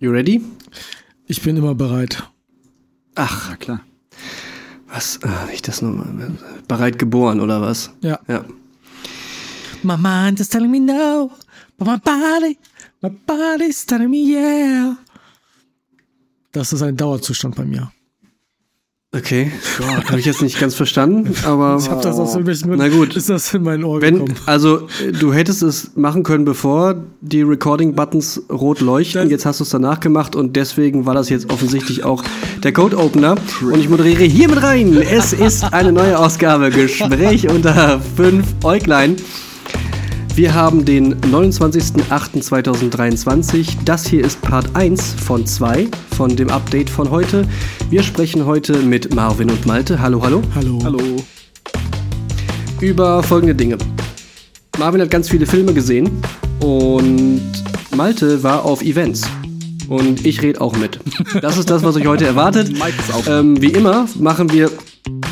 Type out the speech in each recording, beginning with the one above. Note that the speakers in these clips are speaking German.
You ready? Ich bin immer bereit. Ach, klar. Was? Ah, ich das nochmal. Bereit geboren oder was? Ja. Ja. My mind is telling me no, but my body, my body's telling me yeah. Das ist ein Dauerzustand bei mir. Okay. Habe ich jetzt nicht ganz verstanden, aber. Ich habe das aus irgendwelchen Gründen. Na gut. Ist das in meinen Ohren Wenn, gekommen? also, du hättest es machen können, bevor die Recording-Buttons rot leuchten. Das- Jetzt hast du es danach gemacht und deswegen war das jetzt offensichtlich auch der Code-Opener. Und ich moderiere hier mit rein. Es ist eine neue Ausgabe. Gespräch unter fünf Äuglein. Wir haben den 29.08.2023. Das hier ist Part 1 von 2 von dem Update von heute. Wir sprechen heute mit Marvin und Malte. Hallo, hallo Hallo. Hallo. über folgende Dinge. Marvin hat ganz viele Filme gesehen und Malte war auf Events. Und ich rede auch mit. Das ist das, was euch heute erwartet. Mike ist auch. Ähm, wie immer machen wir.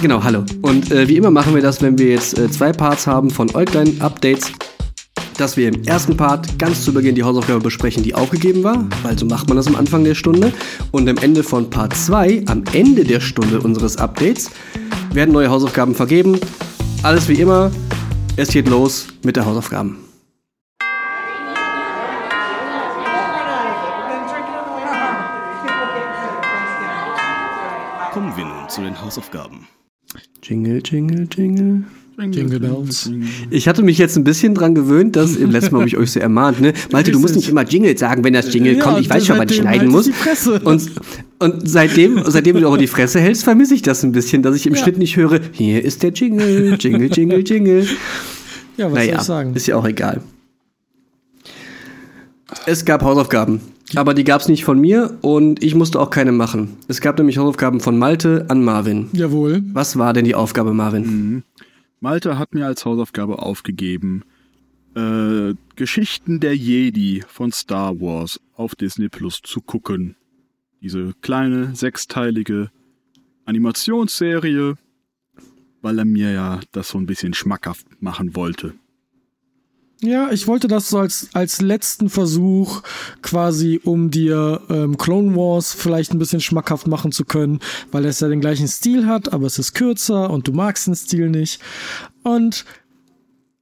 Genau, hallo. Und äh, wie immer machen wir das, wenn wir jetzt äh, zwei Parts haben von Äuglein-Updates, dass wir im ersten Part ganz zu Beginn die Hausaufgabe besprechen, die aufgegeben war, weil so macht man das am Anfang der Stunde. Und am Ende von Part 2, am Ende der Stunde unseres Updates, werden neue Hausaufgaben vergeben. Alles wie immer. Es geht los mit der Hausaufgaben. Kommen wir nun zu den Hausaufgaben. Jingle, jingle, jingle. Jingle Bells. Ich hatte mich jetzt ein bisschen dran gewöhnt, dass im letzten Mal habe ich euch so ermahnt, ne? Malte, du musst nicht immer Jingle sagen, wenn das Jingle Ja, kommt. Ich weiß schon, wann ich schneiden muss. ich die Fresse. Und, und seitdem, seitdem du auch die Fresse hältst, vermisse ich das ein bisschen, dass ich im Ja. Schnitt nicht höre, hier ist der Jingle, Jingle, Jingle, Jingle. Ja, was soll naja, ich sagen? ist ja auch egal. Es gab Hausaufgaben, aber die gab es nicht von mir und ich musste auch keine machen. Es gab nämlich Hausaufgaben von Malte an Marvin. Jawohl. Was war denn die Aufgabe, Marvin? Malte hat mir als Hausaufgabe aufgegeben, äh, Geschichten der Jedi von Star Wars auf Disney Plus zu gucken. Diese kleine, sechsteilige Animationsserie, weil er mir ja das so ein bisschen schmackhaft machen wollte. Ja, ich wollte das so als, als letzten Versuch quasi, um dir ähm, Clone Wars vielleicht ein bisschen schmackhaft machen zu können, weil es ja den gleichen Stil hat, aber es ist kürzer und du magst den Stil nicht. Und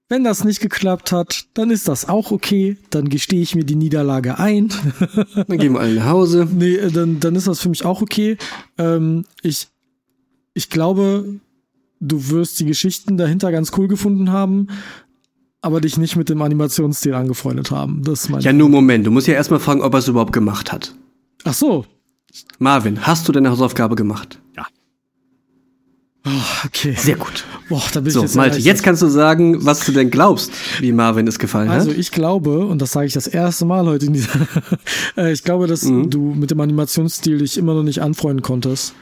wenn das nicht geklappt hat, dann ist das auch okay. Dann gestehe ich mir die Niederlage ein. Dann gehen wir alle nach Hause. nee, äh, dann, dann ist das für mich auch okay. Ähm, ich, ich glaube, du wirst die Geschichten dahinter ganz cool gefunden haben, aber dich nicht mit dem Animationsstil angefreundet haben. Das ist mein Ja, nur Moment. Du musst ja erstmal fragen, ob er es überhaupt gemacht hat. Ach so. Marvin, hast du deine Hausaufgabe gemacht? Oh, okay. Sehr gut. Boah, da bin So, ich jetzt Malte, jetzt kannst du sagen, was du denn glaubst, wie Marvin es gefallen Also hat. ich glaube, und das sage ich das erste Mal heute in dieser, äh, ich glaube, dass Mhm. du mit dem Animationsstil dich immer noch nicht anfreunden konntest.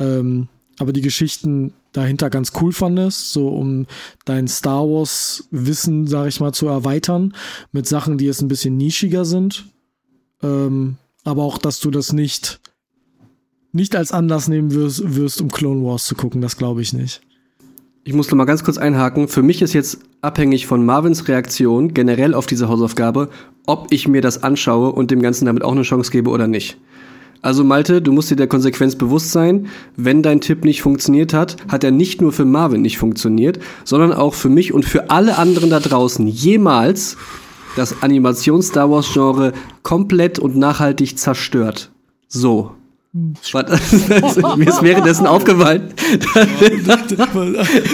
Ähm, aber die Geschichten dahinter ganz cool fandest, so um dein Star Wars Wissen, sag ich mal, zu erweitern mit Sachen, die jetzt ein bisschen nischiger sind. Ähm, aber auch, dass du das nicht nicht als Anlass nehmen wirst, wirst um Clone Wars zu gucken, das glaube ich nicht. Ich muss noch mal ganz kurz einhaken. Für mich ist jetzt abhängig von Marvins Reaktion generell auf diese Hausaufgabe, ob ich mir das anschaue und dem Ganzen damit auch eine Chance gebe oder nicht. Also Malte, du musst dir der Konsequenz bewusst sein, wenn dein Tipp nicht funktioniert hat, hat er nicht nur für Marvin nicht funktioniert, sondern auch für mich und für alle anderen da draußen jemals das Animations-Star Wars-Genre komplett und nachhaltig zerstört. So. Mir ist währenddessen aufgefallen.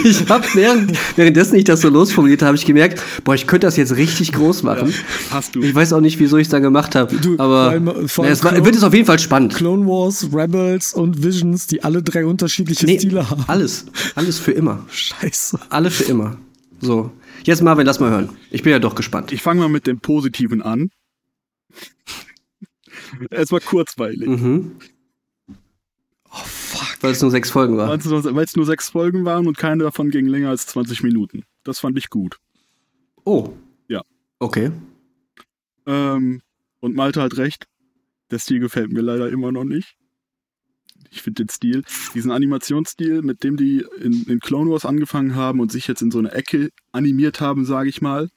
ich habe während, währenddessen ich das so losformuliert habe, habe ich gemerkt, boah, ich könnte das jetzt richtig groß machen. Hast du. Ich weiß auch nicht, wieso ich es dann gemacht habe. Aber vor allem- vor na, es Clone- wird es auf jeden Fall spannend. Clone Wars, Rebels und Visions, die alle drei unterschiedliche Nee, Stile haben. alles. Alles für immer. Scheiße. Alle für immer. So. Jetzt Marvin, lass mal hören. Ich bin ja doch gespannt. Ich fange mal mit dem Positiven an. es war kurzweilig. Mhm. Oh, fuck. Weil es nur sechs Folgen war. Weil es nur sechs Folgen waren und keine davon ging länger als 20 Minuten. Das fand ich gut. Oh. Ja. Okay. Ähm, und Malte hat recht. Der Stil gefällt mir leider immer noch nicht. Ich finde den Stil, diesen Animationsstil, mit dem die in, in Clone Wars angefangen haben und sich jetzt in so eine Ecke animiert haben, sage ich mal,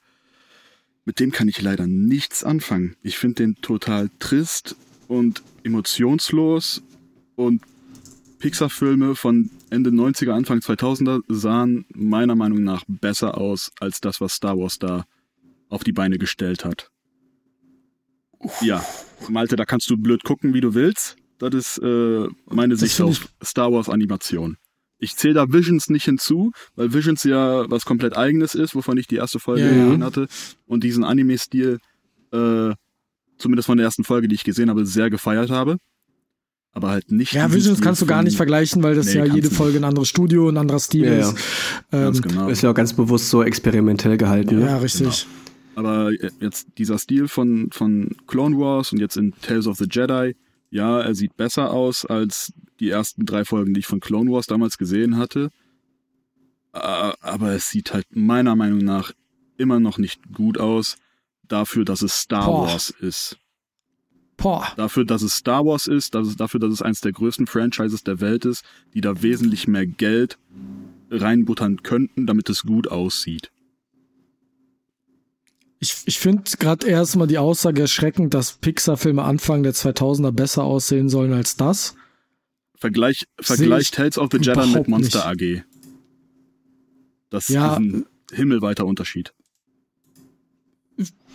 mit dem kann ich leider nichts anfangen. Ich finde den total trist und emotionslos und Pixar-Filme von Ende 90er, Anfang 2000er sahen meiner Meinung nach besser aus als das, was Star Wars da auf die Beine gestellt hat. Ja, Malte, da kannst du blöd gucken, wie du willst. Das ist äh, meine Das Sicht auf Star Wars Animation. Ich zähle da Visions nicht hinzu, weil Visions ja was komplett eigenes ist, wovon ich die erste Folge Ja, ja. gesehen hatte. Und diesen Anime-Stil, äh, zumindest von der ersten Folge, die ich gesehen habe, sehr gefeiert habe. Aber halt nicht. Ja, Visions kannst du gar nicht vergleichen, weil das Nee, ja jede Folge ein anderes Studio, ein anderer Stil Ja, ja. ist. Ähm, Ganz genau. Ist ja auch ganz bewusst so experimentell gehalten. ja, Ne? richtig. Aber jetzt dieser Stil von, von Clone Wars und jetzt in Tales of the Jedi, ja, er sieht besser aus als die ersten drei Folgen, die ich von Clone Wars damals gesehen hatte. Äh, Aber es sieht halt meiner Meinung nach immer noch nicht gut aus dafür, dass es Star Boah. Wars ist. Boah. Dafür, dass es Star Wars ist, dass es, dafür, dass es eines der größten Franchises der Welt ist, die da wesentlich mehr Geld reinbuttern könnten, damit es gut aussieht. Ich, ich finde gerade erstmal die Aussage erschreckend, dass Pixar-Filme Anfang der 2000er besser aussehen sollen als das. Vergleich, Vergleich ich Tales of the Jedi mit Monster AG. Das Ja. ist ein himmelweiter Unterschied.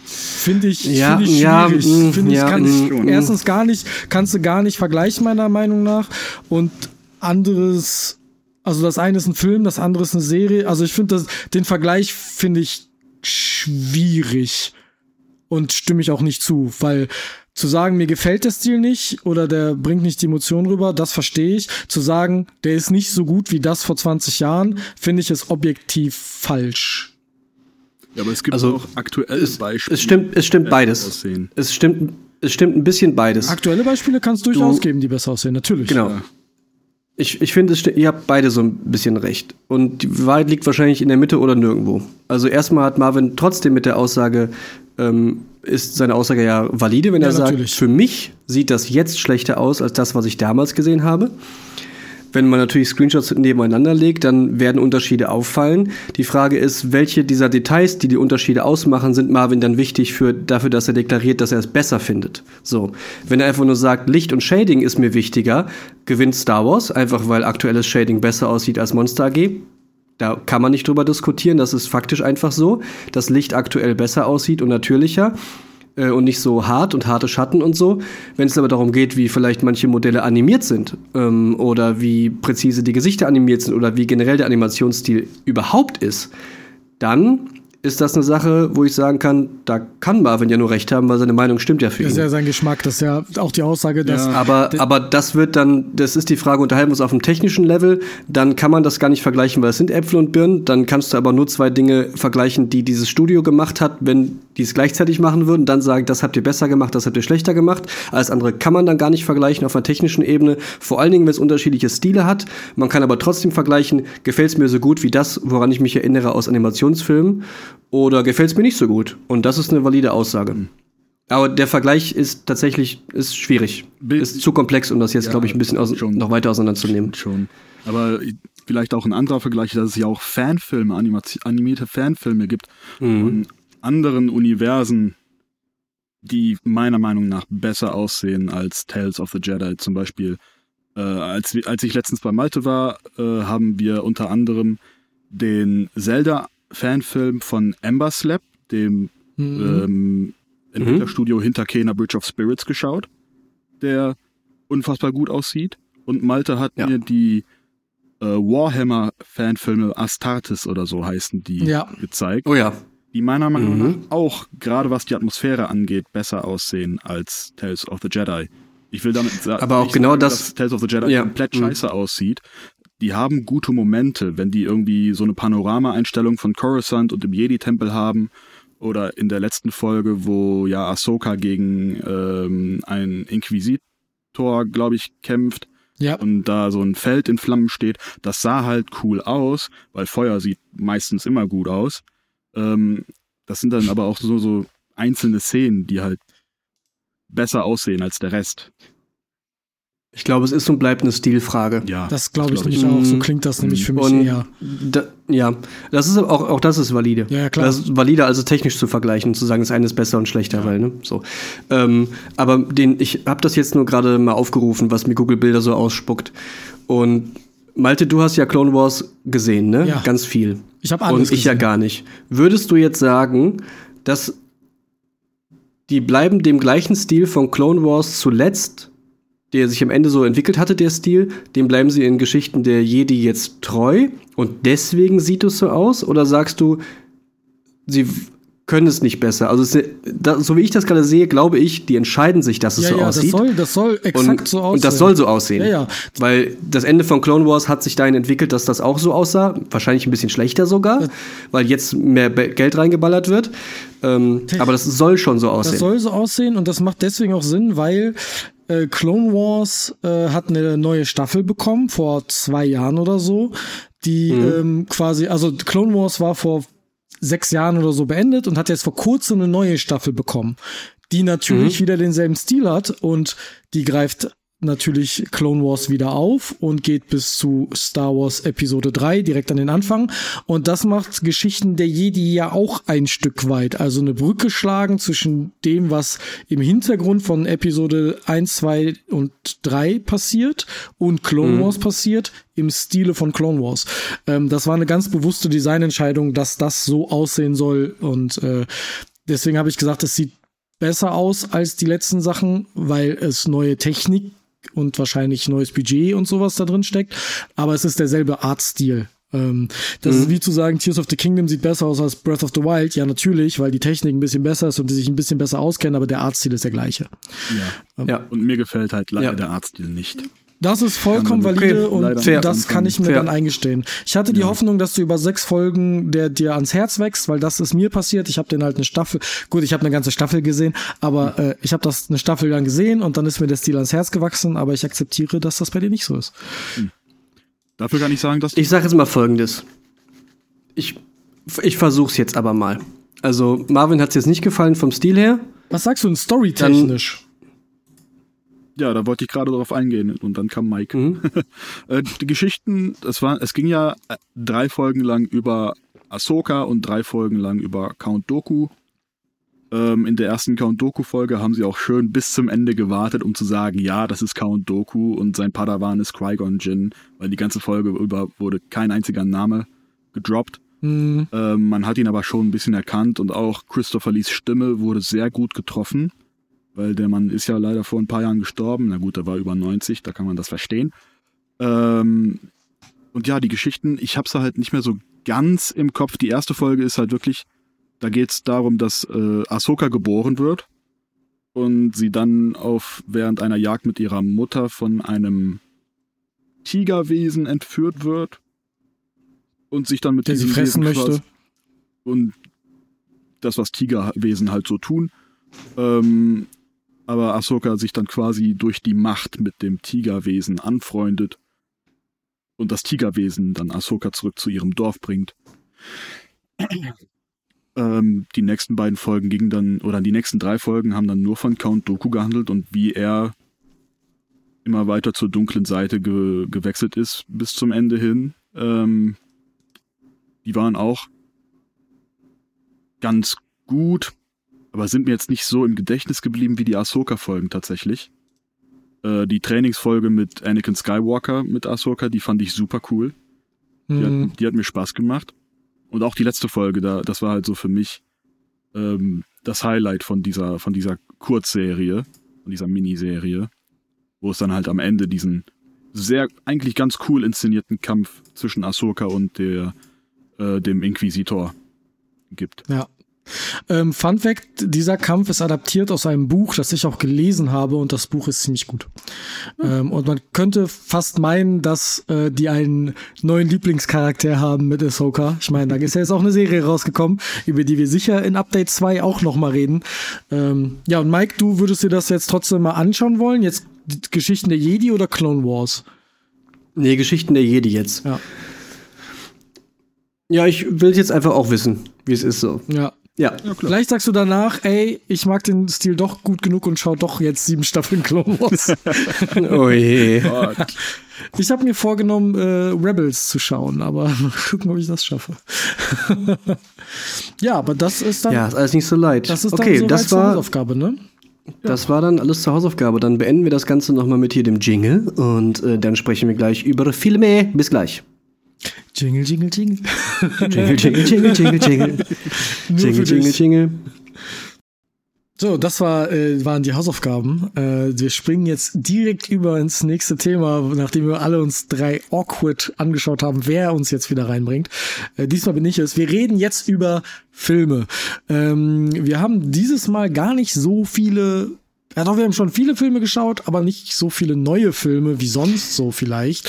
Finde ich, Ja, find ich ja, schwierig. mm, Finde ich, ja, kann mm, ich mm. erstens gar nicht, kannst du gar nicht vergleichen, meiner Meinung nach. Und anderes, also das eine ist ein Film, das andere ist eine Serie. Also ich finde das, den Vergleich finde ich schwierig. Und stimme ich auch nicht zu, weil zu sagen, mir gefällt der Stil nicht oder der bringt nicht die Emotion rüber, das verstehe ich. Zu sagen, der ist nicht so gut wie das vor 20 Jahren, finde ich es objektiv falsch. Ja, aber es gibt Also, auch aktuelle Es, Beispiele. es stimmt, es stimmt beides. aussehen. Es stimmt, es stimmt ein bisschen beides. Aktuelle Beispiele kannst du durchaus Du- geben, die besser aussehen, natürlich. Genau. Ich, ich finde, ihr habt beide so ein bisschen recht. Und die Wahrheit liegt wahrscheinlich in der Mitte oder nirgendwo. Also erstmal hat Marvin trotzdem mit der Aussage, ähm, ist seine Aussage ja valide, wenn Ja, er sagt, natürlich. für mich sieht das jetzt schlechter aus als das, was ich damals gesehen habe. Wenn man natürlich Screenshots nebeneinander legt, dann werden Unterschiede auffallen. Die Frage ist, welche dieser Details, die die Unterschiede ausmachen, sind Marvin dann wichtig für, dafür, dass er deklariert, dass er es besser findet. So. Wenn er einfach nur sagt, Licht und Shading ist mir wichtiger, gewinnt Star Wars, einfach weil aktuelles Shading besser aussieht als Monster AG. Da kann man nicht drüber diskutieren, das ist faktisch einfach so, dass Licht aktuell besser aussieht und natürlicher äh, und nicht so hart und harte Schatten und so. Wenn es aber darum geht, wie vielleicht manche Modelle animiert sind ähm, oder wie präzise die Gesichter animiert sind oder wie generell der Animationsstil überhaupt ist, dann ist das eine Sache, wo ich sagen kann, da kann Marvin ja nur recht haben, weil seine Meinung stimmt ja für Das ist ihn. ja sein Geschmack, das ist ja auch die Aussage, dass Ja. Aber, aber das wird dann, das ist die Frage, unterhalten wir uns auf dem technischen Level, dann kann man das gar nicht vergleichen, weil es sind Äpfel und Birnen, dann kannst du aber nur zwei Dinge vergleichen, die dieses Studio gemacht hat, wenn die es gleichzeitig machen würden, dann sagen, das habt ihr besser gemacht, das habt ihr schlechter gemacht. Alles andere kann man dann gar nicht vergleichen auf einer technischen Ebene, vor allen Dingen, wenn es unterschiedliche Stile hat. Man kann aber trotzdem vergleichen, gefällt es mir so gut wie das, woran ich mich erinnere aus Animationsfilmen, oder gefällt es mir nicht so gut. Und das ist eine valide Aussage. Aber der Vergleich ist tatsächlich ist schwierig. Ist zu komplex, um das jetzt, Ja, glaube ich, ein bisschen aus schon. noch weiter auseinanderzunehmen. Schon. Aber vielleicht auch ein anderer Vergleich, dass es ja auch Fanfilme, animierte Fanfilme gibt von anderen Universen, die meiner Meinung nach besser aussehen als Tales of the Jedi. Zum Beispiel, äh, als, als ich letztens bei Malte war, äh, haben wir unter anderem den Zelda-Fanfilm von Ember Slap, dem Mhm. ähm, Entwicklerstudio hinter Kena Bridge of Spirits geschaut, der unfassbar gut aussieht. Und Malte hat Ja. mir die äh, Warhammer-Fanfilme Astartes oder so heißen die Ja. gezeigt, Oh ja. die meiner Meinung Mhm. nach auch, gerade was die Atmosphäre angeht, besser aussehen als Tales of the Jedi. Ich will damit sa Aber auch genau sagen, das- dass Tales of the Jedi Ja. komplett Mhm. scheiße aussieht. Die haben gute Momente, wenn die irgendwie so eine Panorama-Einstellung von Coruscant und dem Jedi-Tempel haben. Oder in der letzten Folge, wo ja Ahsoka gegen ähm, einen Inquisitor, glaube ich, kämpft Ja, und da so ein Feld in Flammen steht. Das sah halt cool aus, weil Feuer sieht meistens immer gut aus. Ähm, das sind dann aber auch so, so einzelne Szenen, die halt besser aussehen als der Rest. Ich glaube, es ist und bleibt eine Stilfrage. Ja, Das glaube ich glaub nämlich auch. So klingt das nämlich für mich Und eher. da, ja, das ist auch, auch das ist valide. Ja, ja, klar. Das ist valide, also technisch zu vergleichen, zu sagen, das eine ist besser und schlechter, weil, ne? So. Ähm, aber den, ich habe das jetzt nur gerade mal aufgerufen, was mir Google Bilder so ausspuckt. Und Malte, du hast ja Clone Wars gesehen, ne? Ja. Ganz viel. Ich habe alles Und ich ja gesehen. gar nicht. Würdest du jetzt sagen, dass die bleiben dem gleichen Stil von Clone Wars zuletzt, der sich am Ende so entwickelt hatte, der Stil, dem bleiben sie in Geschichten der Jedi jetzt treu und deswegen sieht es so aus? Oder sagst du, sie können es nicht besser? Also, es, da, so wie ich das gerade sehe, glaube ich, die entscheiden sich, dass es Ja, so ja, das aussieht. soll, das soll exakt und, so aussehen. und das soll so aussehen. Ja. Weil das Ende von Clone Wars hat sich dahin entwickelt, dass das auch so aussah. Wahrscheinlich ein bisschen schlechter sogar, weil jetzt mehr Geld reingeballert wird. Ähm, aber das soll schon so aussehen. Das soll so aussehen und das macht deswegen auch Sinn, weil äh, Clone Wars äh, hat eine neue Staffel bekommen vor zwei Jahren oder so, die Mhm. ähm, quasi, also Clone Wars war vor sechs Jahren oder so beendet und hat jetzt vor kurzem eine neue Staffel bekommen, die natürlich Mhm. wieder denselben Stil hat und die greift natürlich Clone Wars wieder auf und geht bis zu Star Wars Episode 3 direkt an den Anfang. Und das macht Geschichten der Jedi ja auch ein Stück weit. Also eine Brücke schlagen zwischen dem, was im Hintergrund von Episode 1, 2 und 3 passiert und Clone Wars passiert im Stile von Clone Wars. Ähm, das war eine ganz bewusste Designentscheidung, dass das so aussehen soll. Und äh, deswegen habe ich gesagt, es sieht besser aus als die letzten Sachen, weil es neue Technik und wahrscheinlich neues Budget und sowas da drin steckt. Aber es ist derselbe Artstil. Ähm, das ist wie zu sagen, Tears of the Kingdom sieht besser aus als Breath of the Wild. Ja, natürlich, weil die Technik ein bisschen besser ist und die sich ein bisschen besser auskennen, aber der Artstil ist der gleiche. Ja. ja. Und mir gefällt halt leider Ja. der Artstil nicht. Das ist vollkommen man valide und leider Fair. das kann ich mir Fair. dann eingestehen. Ich hatte die Hoffnung, dass du über sechs Folgen der dir ans Herz wächst, weil das ist mir passiert. Ich habe den halt eine Staffel, gut, ich habe eine ganze Staffel gesehen, aber äh, ich habe das eine Staffel lang gesehen und dann ist mir der Stil ans Herz gewachsen, aber ich akzeptiere, dass das bei dir nicht so ist. Dafür kann ich sagen, dass Ich sage jetzt mal Folgendes. Ich, ich versuch's jetzt aber mal. Also, Marvin hat's jetzt nicht gefallen vom Stil her. Was sagst du denn storytechnisch? Ja, da wollte ich gerade darauf eingehen und dann kam Mike. Mhm. Äh, die Geschichten, es war, es ging ja äh, drei Folgen lang über Ahsoka und drei Folgen lang über Count Doku. Ähm, in der ersten Count Doku Folge haben sie auch schön bis zum Ende gewartet, um zu sagen, ja, das ist Count Doku und sein Padawan ist Qui-Gon Jinn, weil die ganze Folge über wurde kein einziger Name gedroppt. Hm, Ähm, man hat ihn aber schon ein bisschen erkannt und auch Christopher Lees Stimme wurde sehr gut getroffen, weil der Mann ist ja leider vor ein paar Jahren gestorben. Na gut, er war über 90, da kann man das verstehen. Ähm, und ja, die Geschichten, ich habe sie halt nicht mehr so ganz im Kopf. Die erste Folge ist halt wirklich, da geht es darum, dass äh, Ahsoka geboren wird und sie dann auf während einer Jagd mit ihrer Mutter von einem Tigerwesen entführt wird und sich dann mit der sie diesem fressen Wesen möchte. und das, was Tigerwesen halt so tun. Ähm, aber Ahsoka sich dann quasi durch die Macht mit dem Tigerwesen anfreundet und das Tigerwesen dann Ahsoka zurück zu ihrem Dorf bringt. Ähm, die nächsten beiden Folgen gingen dann, oder die nächsten drei Folgen haben dann nur von Count Doku gehandelt und wie er immer weiter zur dunklen Seite ge gewechselt ist bis zum Ende hin. Ähm, die waren auch ganz gut, aber sind mir jetzt nicht so im Gedächtnis geblieben wie die Ahsoka-Folgen tatsächlich. Äh, die Trainingsfolge mit Anakin Skywalker mit Ahsoka, die fand ich super cool. Die, hat, die hat mir Spaß gemacht. Und auch die letzte Folge, da, das war halt so für mich ähm, das Highlight von dieser, von dieser Kurzserie, von dieser Miniserie, wo es dann halt am Ende diesen sehr, eigentlich ganz cool inszenierten Kampf zwischen Ahsoka und der, äh, dem Inquisitor gibt. Ja. Ähm, Fun Fact: Dieser Kampf ist adaptiert aus einem Buch, das ich auch gelesen habe, und das Buch ist ziemlich gut. Ähm, und man könnte fast meinen, dass äh, die einen neuen Lieblingscharakter haben mit Ahsoka. Ich meine, da ist ja jetzt auch eine Serie rausgekommen, über die wir sicher in Update 2 auch noch mal reden. Ähm, ja, und Mike, du würdest dir das jetzt trotzdem mal anschauen wollen? Jetzt Geschichten der Jedi oder Clone Wars? Nee, Geschichten der Jedi jetzt. Ja. Ja, ich will jetzt einfach auch wissen, wie es ist so. Ja. Ja. Vielleicht sagst du danach, ey, ich mag den Stil doch gut genug und schau doch jetzt sieben Staffeln Clone Wars. Oh je. Gott. ich habe mir vorgenommen, äh, Rebels zu schauen, aber mal gucken, ob ich das schaffe. ja, aber das ist dann, Ja, ist alles nicht so leid. das ist dann okay, soweit das zur war, Hausaufgabe, ne? das war dann alles zur Hausaufgabe. Dann beenden wir das Ganze nochmal mit hier dem Jingle und äh, dann sprechen wir gleich über Filme. Bis gleich. Jingle, jingle, jingle. Jingle, jingle, jingle, jingle, jingle. Jingle, jingle, jingle. So, das war, äh, waren die Hausaufgaben. Äh, wir springen jetzt direkt über ins nächste Thema, nachdem wir alle uns drei awkward angeschaut haben, wer uns jetzt wieder reinbringt. Äh, diesmal bin ich es. Wir reden jetzt über Filme. Ähm, wir haben dieses Mal gar nicht so viele ja, doch, wir haben schon viele Filme geschaut, aber nicht so viele neue Filme wie sonst so vielleicht.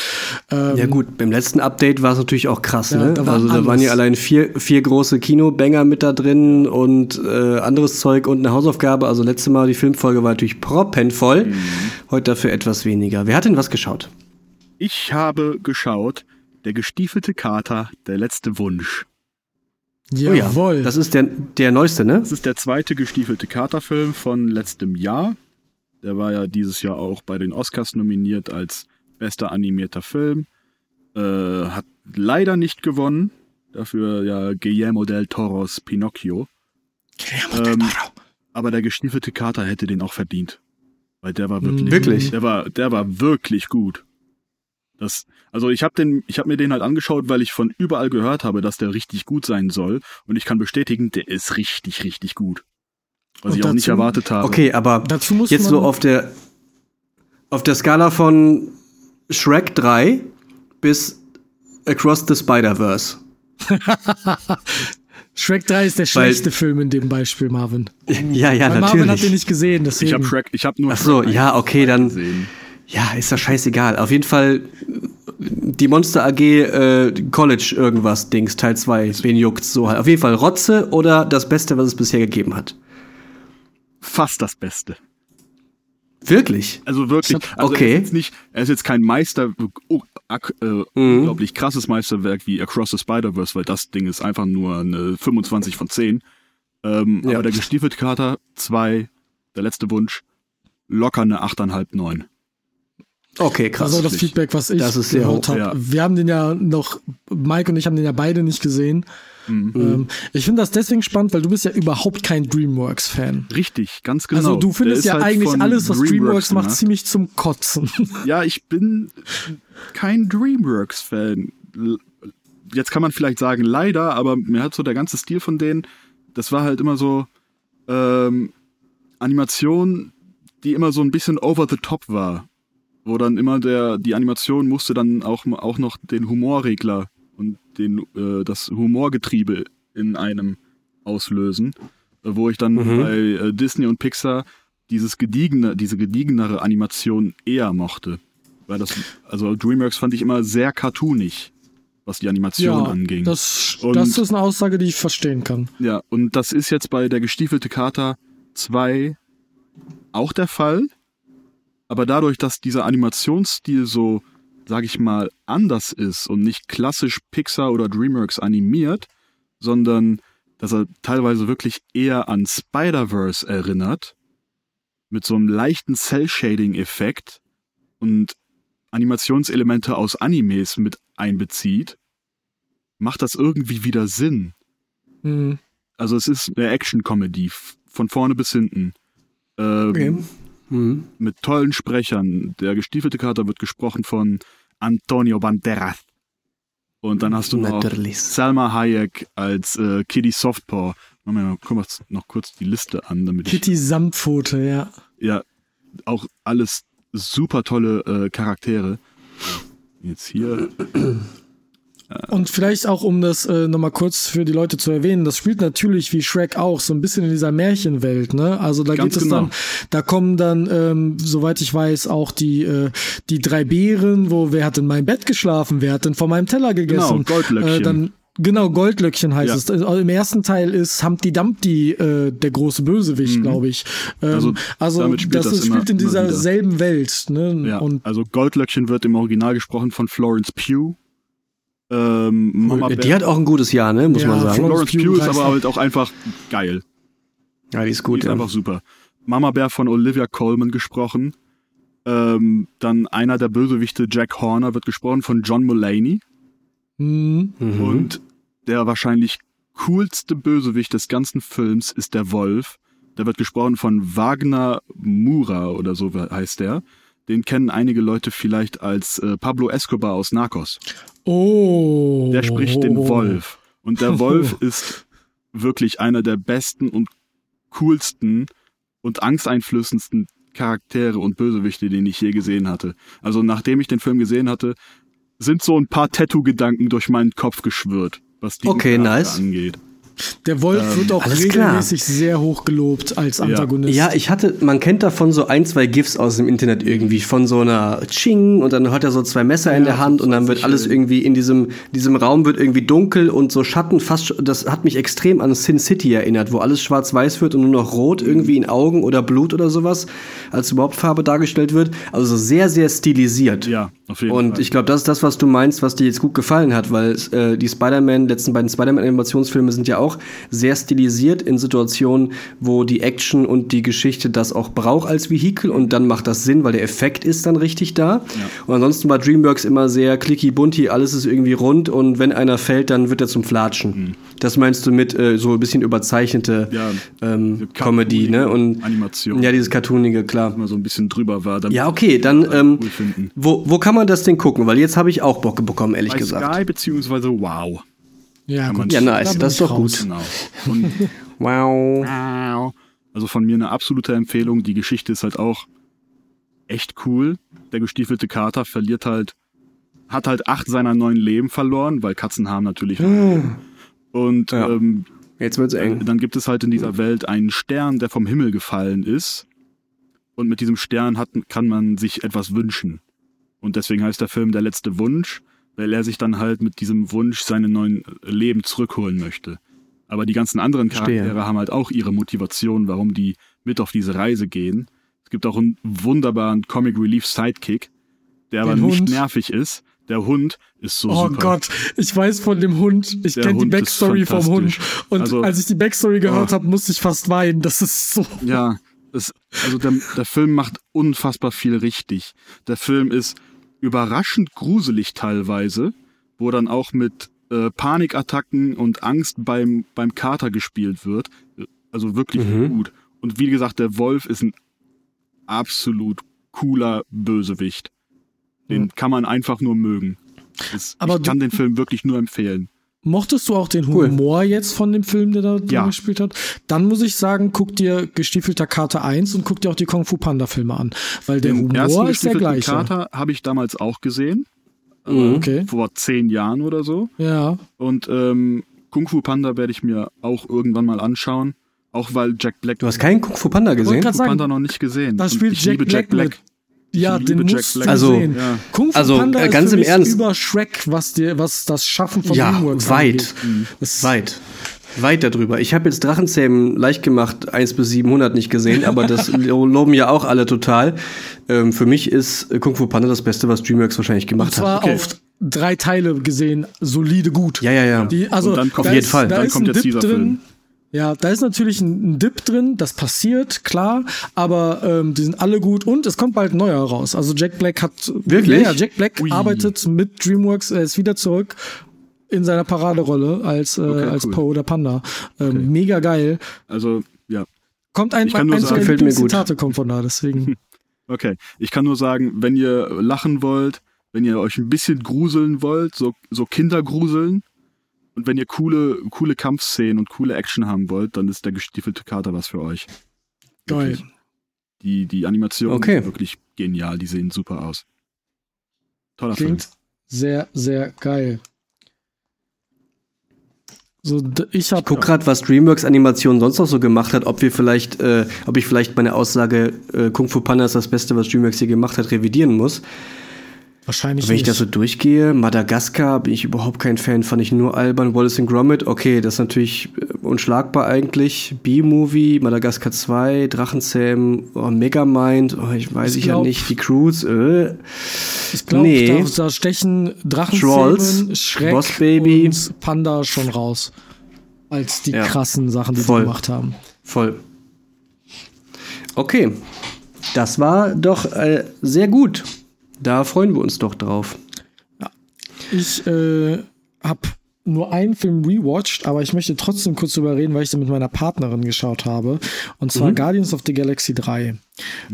Ähm, Ja gut, beim letzten Update war es natürlich auch krass, Ja, ne? da war also da waren ja allein vier, vier große Kinobanger mit da drin und äh, anderes Zeug und eine Hausaufgabe. Also letzte Mal die Filmfolge war natürlich proppenvoll. Mhm. Heute dafür etwas weniger. Wer hat denn was geschaut? Ich habe geschaut, der gestiefelte Kater, der letzte Wunsch. Jawohl. Oh Das ist der, der neueste, ne? Das ist der zweite gestiefelte Kater-Film von letztem Jahr. Der war ja dieses Jahr auch bei den Oscars nominiert als bester animierter Film. Äh, hat leider nicht gewonnen. Dafür ja Guillermo del Toros Pinocchio. Ähm, aber der gestiefelte Kater hätte den auch verdient. Weil der war wirklich, Wirklich? der war, der war wirklich gut. Das, also ich habe den, ich habe mir den halt angeschaut, weil ich von überall gehört habe, dass der richtig gut sein soll. Und ich kann bestätigen, der ist richtig, richtig gut. Was Und ich auch nicht dazu- erwartet habe. Okay, aber Dazu muss jetzt man- so auf der auf der Skala von Shrek 3 bis Across the Spider-Verse. Shrek 3 ist der schlechte Film in dem Beispiel, Marvin. Ja, ja, Weil Marvin hat den natürlich. nicht gesehen, deswegen. ich habe Shrek, ich habe nur Ach so, Shrek ja, 1 okay, dann gesehen. Ja, ist das scheißegal. Auf jeden Fall die Monster AG äh, College irgendwas Dings Teil 2. Wen juckt's so halt. Auf jeden Fall Rotze oder das Beste, was es bisher gegeben hat. Fast das Beste. Wirklich? Also wirklich. Ich Also okay. Er ist, jetzt nicht, er ist jetzt kein Meister, oh, ak, äh, Mhm. unglaublich krasses Meisterwerk wie Across the Spider-Verse, weil das Ding ist einfach nur eine 25 von 10. Ähm, Ja. Aber der gestiefelte Kater 2, der letzte Wunsch, locker eine 8,5, 9. Okay, krass. Also das Feedback, was ich Das ist sehr gehört habe. ja. Wir haben den ja noch, Mike und ich haben den ja beide nicht gesehen. Mhm. Ähm, ich finde das deswegen spannend, weil du bist ja überhaupt kein DreamWorks-Fan. Richtig, ganz genau. Also du findest ja halt eigentlich alles, was DreamWorks macht, gemacht. ziemlich zum Kotzen. Ja, ich bin kein DreamWorks-Fan. Jetzt kann man vielleicht sagen, leider, aber mir hat so der ganze Stil von denen, das war halt immer so ähm, Animation, die immer so ein bisschen over the top war. Wo dann immer der, die Animation musste dann auch, auch noch den Humorregler und den, äh, das Humorgetriebe in einem auslösen. Äh, Wo ich dann Mhm. bei äh, Disney und Pixar dieses gediegene, diese gediegenere Animation eher mochte. Weil das, also DreamWorks fand ich immer sehr cartoonig, was die Animation anging. das, Und- das ist eine Aussage, die ich verstehen kann. Ja, und das ist jetzt bei der gestiefelte Kater 2 auch der Fall. Aber dadurch, dass dieser Animationsstil so, sag ich mal, anders ist und nicht klassisch Pixar oder DreamWorks animiert, sondern dass er teilweise wirklich eher an Spider-Verse erinnert, mit so einem leichten Cell-Shading-Effekt und Animationselemente aus Animes mit einbezieht, macht das irgendwie wieder Sinn. Hm. Also es ist eine Action-Comedy, von vorne bis hinten. Ähm, Okay. Mhm. Mit tollen Sprechern. Der gestiefelte Kater wird gesprochen von Antonio Banderas. Und dann hast du noch Natürlich. Salma Hayek als äh, Kitty Softpaw. Machen wir mal gucken wir uns noch kurz die Liste an, damit ich Kitty Samtpfote, ja. ja auch alles super tolle äh, Charaktere. Jetzt hier. Und vielleicht auch, um das äh, nochmal kurz für die Leute zu erwähnen, das spielt natürlich wie Shrek auch so ein bisschen in dieser Märchenwelt, ne? Also da Ganz geht es genau. dann, da kommen dann, ähm, soweit ich weiß, auch die, äh, die drei Bären, wo wer hat in meinem Bett geschlafen, wer hat denn von meinem Teller gegessen? Genau, Goldlöckchen. Äh, dann, genau, Goldlöckchen heißt Ja. es. Also Im ersten Teil ist Humpty Dumpty äh, der große Bösewicht, glaube ich. Ähm, Also, also, spielt das, das ist, immer- spielt in dieser selben Welt, ne? Ja, Und also Goldlöckchen wird im Original gesprochen von Florence Pugh. Ähm, Mama Die Bear, hat auch ein gutes Jahr, ne, muss Ja, man sagen. Florence Florence Pugh ist aber ab. halt auch einfach geil. Ja, die ist Die gut, ist ja. einfach super. Mama Bear von Olivia Colman gesprochen. Ähm, dann einer der Bösewichte, Jack Horner, wird gesprochen von John Mulaney. Mhm. Mhm. Und der wahrscheinlich coolste Bösewicht des ganzen Films ist der Wolf. Der wird gesprochen von Wagner Mura oder so heißt der. Den kennen einige Leute vielleicht als äh, Pablo Escobar aus Narcos. Oh. Der spricht den Wolf. Und der Wolf ist wirklich einer der besten und coolsten und angsteinflößendsten Charaktere und Bösewichte, den ich je gesehen hatte. Also nachdem ich den Film gesehen hatte, sind so ein paar Tattoo-Gedanken durch meinen Kopf geschwirrt, was die Okay, nice. angeht. Der Wolf Ähm, wird auch alles klar. regelmäßig sehr hoch gelobt als Antagonist. Ja, ich hatte, man kennt davon so ein, zwei GIFs aus dem Internet irgendwie, von so einer Ching und dann hat er so zwei Messer in der Hand und dann wird alles irgendwie in diesem, diesem Raum wird irgendwie dunkel und so Schatten fast, das hat mich extrem an Sin City erinnert, wo alles schwarz-weiß wird und nur noch rot irgendwie in Augen oder Blut oder sowas als überhaupt Farbe dargestellt wird. Also sehr, sehr stilisiert. Ja, auf jeden Und Fall. ich glaube, das ist das, was du meinst, was dir jetzt gut gefallen hat, weil äh, die Spider-Man, letzten beiden Spider-Man-Animationsfilme sind ja auch sehr stilisiert in Situationen, wo die Action und die Geschichte das auch braucht als Vehikel und dann macht das Sinn, weil der Effekt ist dann richtig da. Und ansonsten war DreamWorks immer sehr clicky bunti, alles ist irgendwie rund und wenn einer fällt, dann wird er zum Flatschen. Das meinst du mit äh, so ein bisschen überzeichnete Mhm. Ja, ähm, Comedy, ne? Und Animation. ja, dieses cartoonige, klar. mal so ein bisschen drüber war. Ja, okay, dann ähm, cool wo, wo kann man das denn gucken? Weil jetzt habe ich auch Bock bekommen, ehrlich Bei gesagt. Sky beziehungsweise Wow. Ja, man- gut. Ja, nice, das ist doch raus. gut. Genau. Und Wow. Also von mir eine absolute Empfehlung. Die Geschichte ist halt auch echt cool. Der gestiefelte Kater verliert halt, hat halt acht seiner neun Leben verloren, weil Katzen haben natürlich. Und Ja. ähm, Jetzt wird's eng. dann gibt es halt in dieser Welt einen Stern, der vom Himmel gefallen ist. Und mit diesem Stern hat, kann man sich etwas wünschen. Und deswegen heißt der Film Der letzte Wunsch, weil er sich dann halt mit diesem Wunsch seine neuen Leben zurückholen möchte. Aber die ganzen anderen. Charaktere haben halt auch ihre Motivation, warum die mit auf diese Reise gehen. Es gibt auch einen wunderbaren Comic Relief Sidekick, der aber Den nicht Hund. nervig ist. Der Hund ist so Oh super. Gott, ich weiß von dem Hund, ich kenne die Backstory vom Hund. Und Also- als ich die Backstory gehört Oh. habe, musste ich fast weinen. Das ist so. Ja, es, also der, der Film macht unfassbar viel richtig. Der Film ist überraschend gruselig teilweise, wo dann auch mit äh, Panikattacken und Angst beim, beim Kater gespielt wird. Also wirklich Mhm. gut. Und wie gesagt, der Wolf ist ein absolut cooler Bösewicht. Den kann man einfach nur mögen. Aber ich kann du- den Film wirklich nur empfehlen. Mochtest du auch den Cool. Humor jetzt von dem Film, der da drin Ja. gespielt hat? Dann muss ich sagen, guck dir Gestiefelter Kater 1 und guck dir auch die Kung Fu Panda Filme an. Weil der Den ersten Humor ist der gestiefelten gleiche. Kater habe ich damals auch gesehen. Mhm. Okay. Vor zehn Jahren oder so. Ja. Und ähm, Kung Fu Panda werde ich mir auch irgendwann mal anschauen. Auch weil Jack Black Du hast keinen Kung Fu Panda gesehen? grad Kung Fu Panda noch nicht gesehen. Da Und spielt ich Jack liebe Black, mit. Ja, den Jack musst Black. du Also, sehen. Ja. Kung Fu also, Panda äh, ist ganz für im mich Ernst. über Shrek, was, dir, was das Schaffen von Ja, Dreamworks weit. angeht. Das Weit. Weit darüber. Ich habe jetzt Drachenzähmen leicht gemacht, 1 bis 700 nicht gesehen, aber das lo- loben ja auch alle total. Ähm, für mich ist äh, Kung Fu Panda das Beste, was DreamWorks wahrscheinlich Und gemacht zwar hat. Okay. auf drei Teile gesehen, solide gut. Ja, ja, ja. Die, also, Und dann kommt- da Auf jeden ist, Fall. Da Dann ist kommt ein jetzt Ja, da ist natürlich ein, ein Dip drin, das passiert, klar, aber ähm, die sind alle gut und es kommt bald ein neuer raus. Also Jack Black hat Wirklich? Ja, ja, Jack Black Ui. arbeitet mit DreamWorks, er ist wieder zurück in seiner Paraderolle als äh, Okay, als cool. Poe oder Panda. Ähm, Mega geil. Also, ja. Kommt ein, Ich kann nur eins sagen- meiner Gefällt mir gut. Zitate kommt von da, deswegen. Okay. Ich kann nur sagen, wenn ihr lachen wollt, wenn ihr euch ein bisschen gruseln wollt, so, so Kindergruseln, und wenn ihr coole, coole Kampfszenen und coole Action haben wollt, dann ist der gestiefelte Kater was für euch. Geil. Wirklich. Die, die Animation Okay. ist wirklich genial, die sehen super aus. Toller Film. Klingt sehr, sehr geil. So, ich hab. Ich guck gerade, was DreamWorks Animation sonst noch so gemacht hat, ob wir vielleicht, äh, ob ich vielleicht meine Aussage, äh, Kung Fu Panda ist das Beste, was DreamWorks hier gemacht hat, revidieren muss. Wahrscheinlich Wenn ich nicht. das so durchgehe, Madagaskar bin ich überhaupt kein Fan, fand ich nur albern. Wallace and Gromit, okay, das ist natürlich äh, unschlagbar eigentlich. B-Movie, Madagaskar 2, Drachenzähmen, oh, Megamind, oh, ich weiß Ich ich ja glaub- nicht, die Cruise, äh. ich glaube, nee. da, da stechen Drachenzähmen, Schreck Boss Baby. und Panda schon raus. Als die Ja. krassen Sachen, die Voll. sie gemacht haben. Voll. Okay, das war doch äh, sehr gut. Da freuen wir uns doch drauf. Ich äh, habe nur einen Film rewatcht, aber ich möchte trotzdem kurz drüber reden, weil ich den mit meiner Partnerin geschaut habe. Und zwar Guardians of the Galaxy 3.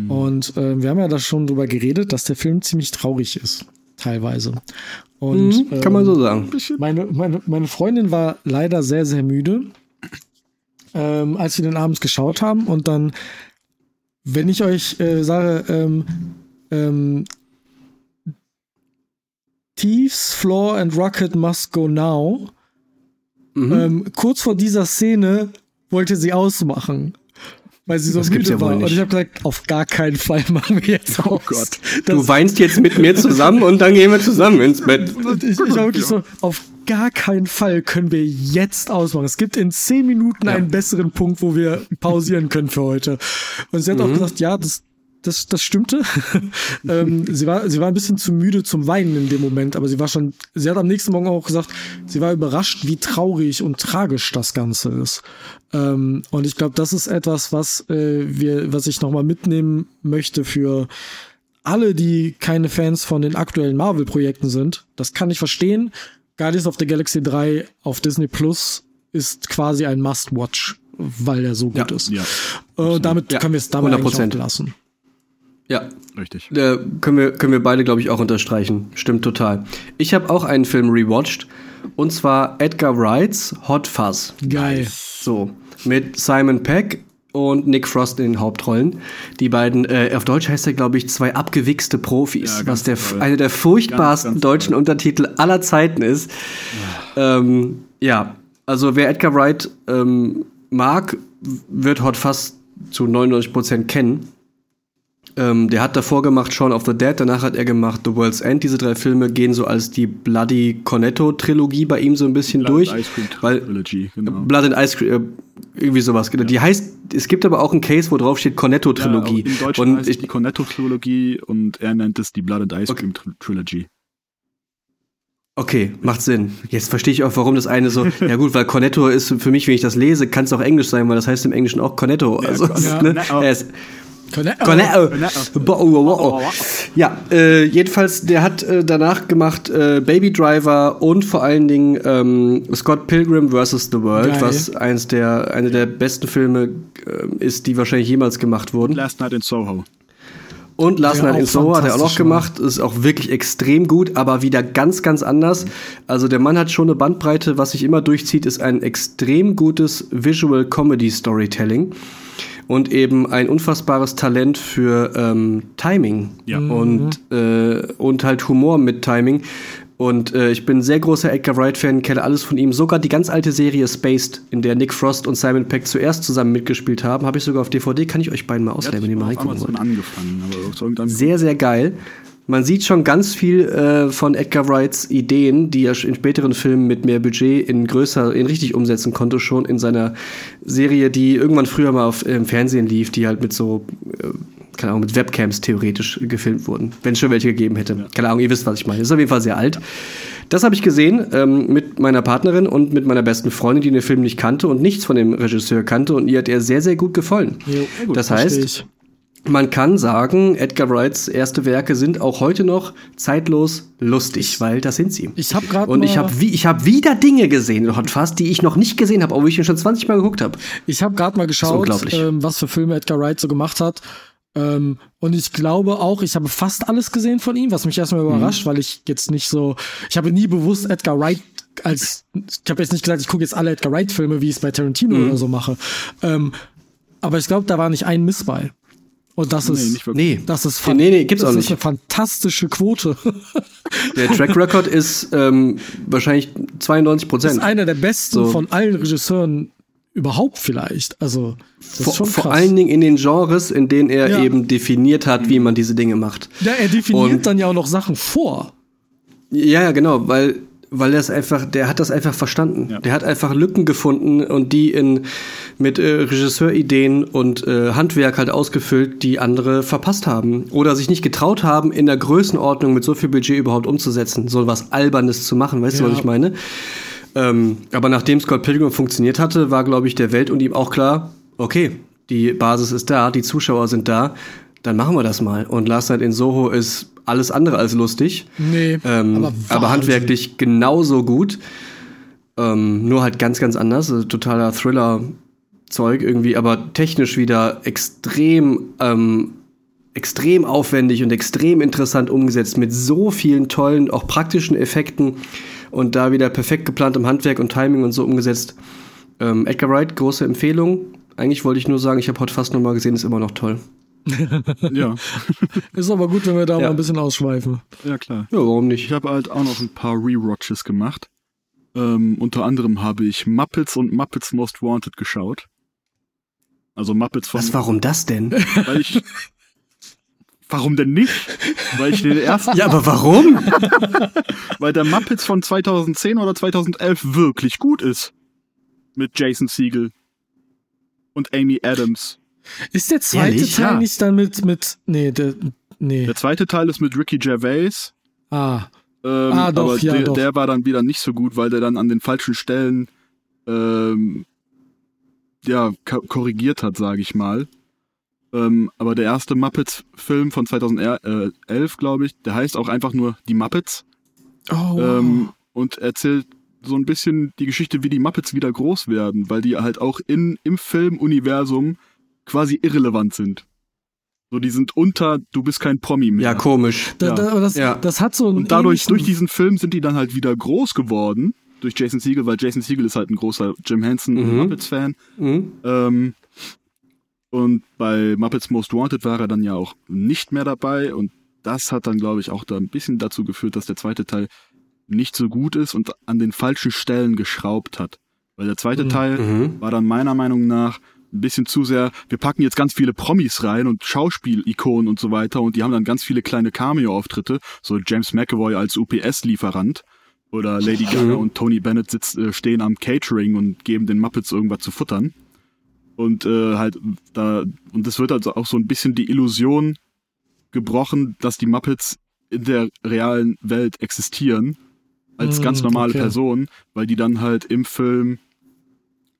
Und äh, wir haben ja da schon drüber geredet, dass der Film ziemlich traurig ist. Teilweise. Und Mhm, kann man ähm, so sagen. Meine, meine, meine Freundin war leider sehr, sehr müde, ähm, als wir den abends geschaut haben. Und dann, wenn ich euch äh, sage, ähm, ähm, Thieves, Floor and Rocket must go now, Mhm. ähm, kurz vor dieser Szene wollte sie ausmachen. Weil sie so Das müde ja war. Und ich habe gesagt, auf gar keinen Fall machen wir jetzt aus. Gott. Du weinst jetzt mit mir zusammen und dann gehen wir zusammen ins Bett. Und ich, ich war wirklich so, auf gar keinen Fall können wir jetzt ausmachen. Es gibt in zehn Minuten einen besseren Punkt, wo wir pausieren können für heute. Und sie hat auch gesagt, ja, das, das, das stimmte. ähm, sie, war, sie war ein bisschen zu müde zum Weinen in dem Moment, aber sie war schon, sie hat am nächsten Morgen auch gesagt, sie war überrascht, wie traurig und tragisch das Ganze ist. Ähm, und ich glaube, das ist etwas, was äh, wir, was ich nochmal mitnehmen möchte für alle, die keine Fans von den aktuellen Marvel-Projekten sind. Das kann ich verstehen. Guardians of the Galaxy 3 auf Disney Plus ist quasi ein Must-Watch, weil er so gut Ja, ist. ja, äh, damit Ja, können wir es damit eigentlich 100%. auch lassen. Ja, Richtig. Da können wir, können wir beide, glaube ich, auch unterstreichen. Stimmt total. Ich habe auch einen Film rewatcht. Und zwar Edgar Wrights Hot Fuzz. Geil. So, mit Simon Peck und Nick Frost in den Hauptrollen. Die beiden, äh, auf Deutsch heißt er, glaube ich, zwei abgewichste Profis, Ja, was der, toll. eine der furchtbarsten Ganz, ganz deutschen Untertitel aller Zeiten ist. Ja, ähm, ja also wer Edgar Wright ähm, mag, wird Hot Fuzz zu 99% kennen. Ähm, der hat davor gemacht Shaun of the Dead, danach hat er gemacht The World's End. Diese drei Filme gehen so als die Bloody Cornetto-Trilogie bei ihm so ein bisschen durch. Ice Cream weil Trilogy, genau. Blood and Ice Cream, äh, irgendwie sowas. genau. Die heißt, es gibt aber auch einen Case, wo drauf steht Cornetto-Trilogie. Ja, in Deutsch und heißt ich, die Cornetto-Trilogie und er nennt es die Blood and Ice Cream Tr- Trilogy. okay, macht Sinn. Jetzt verstehe ich auch, warum das eine so, ja gut, weil Cornetto ist für mich, wenn ich das lese, kann es auch Englisch sein, weil das heißt im Englischen auch Cornetto. Also, Ja, ne, Cornetto. Cornetto. Cornetto. Ja, äh, jedenfalls, der hat äh, danach gemacht äh, Baby Driver und vor allen Dingen ähm, Scott Pilgrim vs. The World, Geil. was eins der, eine der besten Filme äh, ist, die wahrscheinlich jemals gemacht wurden. Last Night in Soho. Und Last Night in Soho hat er auch noch gemacht, ist auch wirklich extrem gut, aber wieder ganz, ganz anders. Also der Mann hat schon eine Bandbreite, was sich immer durchzieht, ist ein extrem gutes Visual Comedy Storytelling und eben ein unfassbares Talent für ähm, Timing Ja. und, äh, und halt Humor mit Timing. Und äh, ich bin ein sehr großer Edgar Wright-Fan, kenne alles von ihm. Sogar die ganz alte Serie Spaced, in der Nick Frost und Simon Peck zuerst zusammen mitgespielt haben, habe ich sogar auf DVD. Kann ich euch beiden mal ausleihen, wenn ihr mal reingucken wollt. angefangen, aber Sehr, sehr geil. Man sieht schon ganz viel äh, von Edgar Wrights Ideen, die er in späteren Filmen mit mehr Budget in größer, in richtig umsetzen konnte, schon in seiner Serie, die irgendwann früher mal auf, im Fernsehen lief, die halt mit so, äh, keine Ahnung, mit Webcams theoretisch gefilmt wurden, wenn es schon welche gegeben hätte. Keine Ahnung, ihr wisst, was ich meine. Das ist auf jeden Fall sehr alt. Das habe ich gesehen ähm, mit meiner Partnerin und mit meiner besten Freundin, die den Film nicht kannte und nichts von dem Regisseur kannte und ihr hat er sehr, sehr gut gefallen. Jo, das versteh heißt, ich. Man kann sagen, Edgar Wrights erste Werke sind auch heute noch zeitlos lustig, weil das sind sie. Ich habe gerade Und ich habe wie, ich hab wieder Dinge gesehen Hot Fast, die ich noch nicht gesehen habe, obwohl ich ihn schon 20 Mal geguckt habe. Ich habe gerade mal geschaut, ähm, was für Filme Edgar Wright so gemacht hat. Ähm, und ich glaube auch, ich habe fast alles gesehen von ihm, was mich erstmal Mhm. überrascht, weil ich jetzt nicht so, ich habe nie bewusst Edgar Wright als, ich habe jetzt nicht gesagt, ich gucke jetzt alle Edgar Wright Filme, wie ich es bei Tarantino Mhm. oder so mache. Ähm, aber ich glaube, da war nicht ein Miss bei. Und das Nee, ist. Nee, das ist, nee, nee, gibt's das auch ist nicht. eine fantastische Quote. Der Track Record ist ähm, wahrscheinlich 92 Das ist Prozent. einer der besten So. von allen Regisseuren überhaupt vielleicht. Also das Vor, ist schon krass. vor allen Dingen in den Genres, in denen er Ja. eben definiert hat, wie man diese Dinge macht. ja, er definiert Und- dann ja auch noch Sachen vor. Ja, ja, genau, weil weil er es einfach, der hat das einfach verstanden. Ja. Der hat einfach Lücken gefunden und die in mit äh, Regisseurideen und äh, Handwerk halt ausgefüllt, die andere verpasst haben oder sich nicht getraut haben, in der Größenordnung mit so viel Budget überhaupt umzusetzen, so was Albernes zu machen. Weißt du, Ja. was ich meine? Ähm, aber nachdem Scott Pilgrim funktioniert hatte, war, glaube ich, der Welt und ihm auch klar, okay, die Basis ist da, die Zuschauer sind da, dann machen wir das mal. Und Last Night in Soho ist alles andere als lustig. Nee, Ähm, aber aber, handwerklich genauso gut. Ähm, nur halt ganz, ganz anders. Also totaler Thriller-Zeug irgendwie, aber technisch wieder extrem, ähm, extrem aufwendig und extrem interessant umgesetzt mit so vielen tollen, auch praktischen Effekten und da wieder perfekt geplantem Handwerk und Timing und so umgesetzt. Ähm, Edgar Wright, große Empfehlung. Eigentlich wollte ich nur sagen, ich habe heute fast nochmal gesehen, ist immer noch toll. Ja, ist aber gut, wenn wir da Ja. mal ein bisschen ausschweifen. ja klar. Ja, warum Ich nicht? habe halt auch noch ein paar Rewatches gemacht. Ähm, unter anderem habe ich Muppets und Muppets Most Wanted geschaut. Also Muppets von. Was, warum das denn? Weil ich. Warum denn nicht? Weil ich den ersten. ja, aber warum? Weil der Muppets von 2010 oder 2011 wirklich gut ist. Mit Jason Siegel und Amy Adams. Ist der zweite Ehrlich? Teil Ja. nicht dann mit, mit, nee, der, nee. Der zweite Teil ist mit Ricky Gervais. Ah, Ähm, Ah, doch, aber ja, der, doch. der war dann wieder nicht so gut, weil der dann an den falschen Stellen ähm, ja, ko- korrigiert hat, sage ich mal. Ähm, aber der erste Muppets-Film von 2011, glaube ich, der heißt auch einfach nur Die Muppets oh, ähm, und erzählt so ein bisschen die Geschichte, wie die Muppets wieder groß werden, weil die halt auch in, im Filmuniversum quasi irrelevant sind. So, die sind unter, du bist kein Promi mehr. Ja, komisch. da, ja. da, das, Ja. das hat so einen Und dadurch, durch diesen Film sind die dann halt wieder groß geworden. Durch Jason Siegel, weil Jason Siegel ist halt ein großer Jim Henson und Mhm. Muppets-Fan. Mhm. Ähm, und bei Muppets Most Wanted war er dann ja auch nicht mehr dabei. Und das hat dann, glaube ich, auch da ein bisschen dazu geführt, dass der zweite Teil nicht so gut ist und an den falschen Stellen geschraubt hat. Weil der zweite Mhm. Teil Mhm. war dann meiner Meinung nach ein bisschen zu sehr, wir packen jetzt ganz viele Promis rein und Schauspielikonen und so weiter und die haben dann ganz viele kleine Cameo-Auftritte, so James McAvoy als UPS-Lieferant oder Lady Gaga und Tony Bennett sitzt, äh, stehen am Catering und geben den Muppets irgendwas zu futtern. Und äh, halt da, und es wird also auch so ein bisschen die Illusion gebrochen, dass die Muppets in der realen Welt existieren, als Mm, ganz normale okay. Personen, weil die dann halt im Film,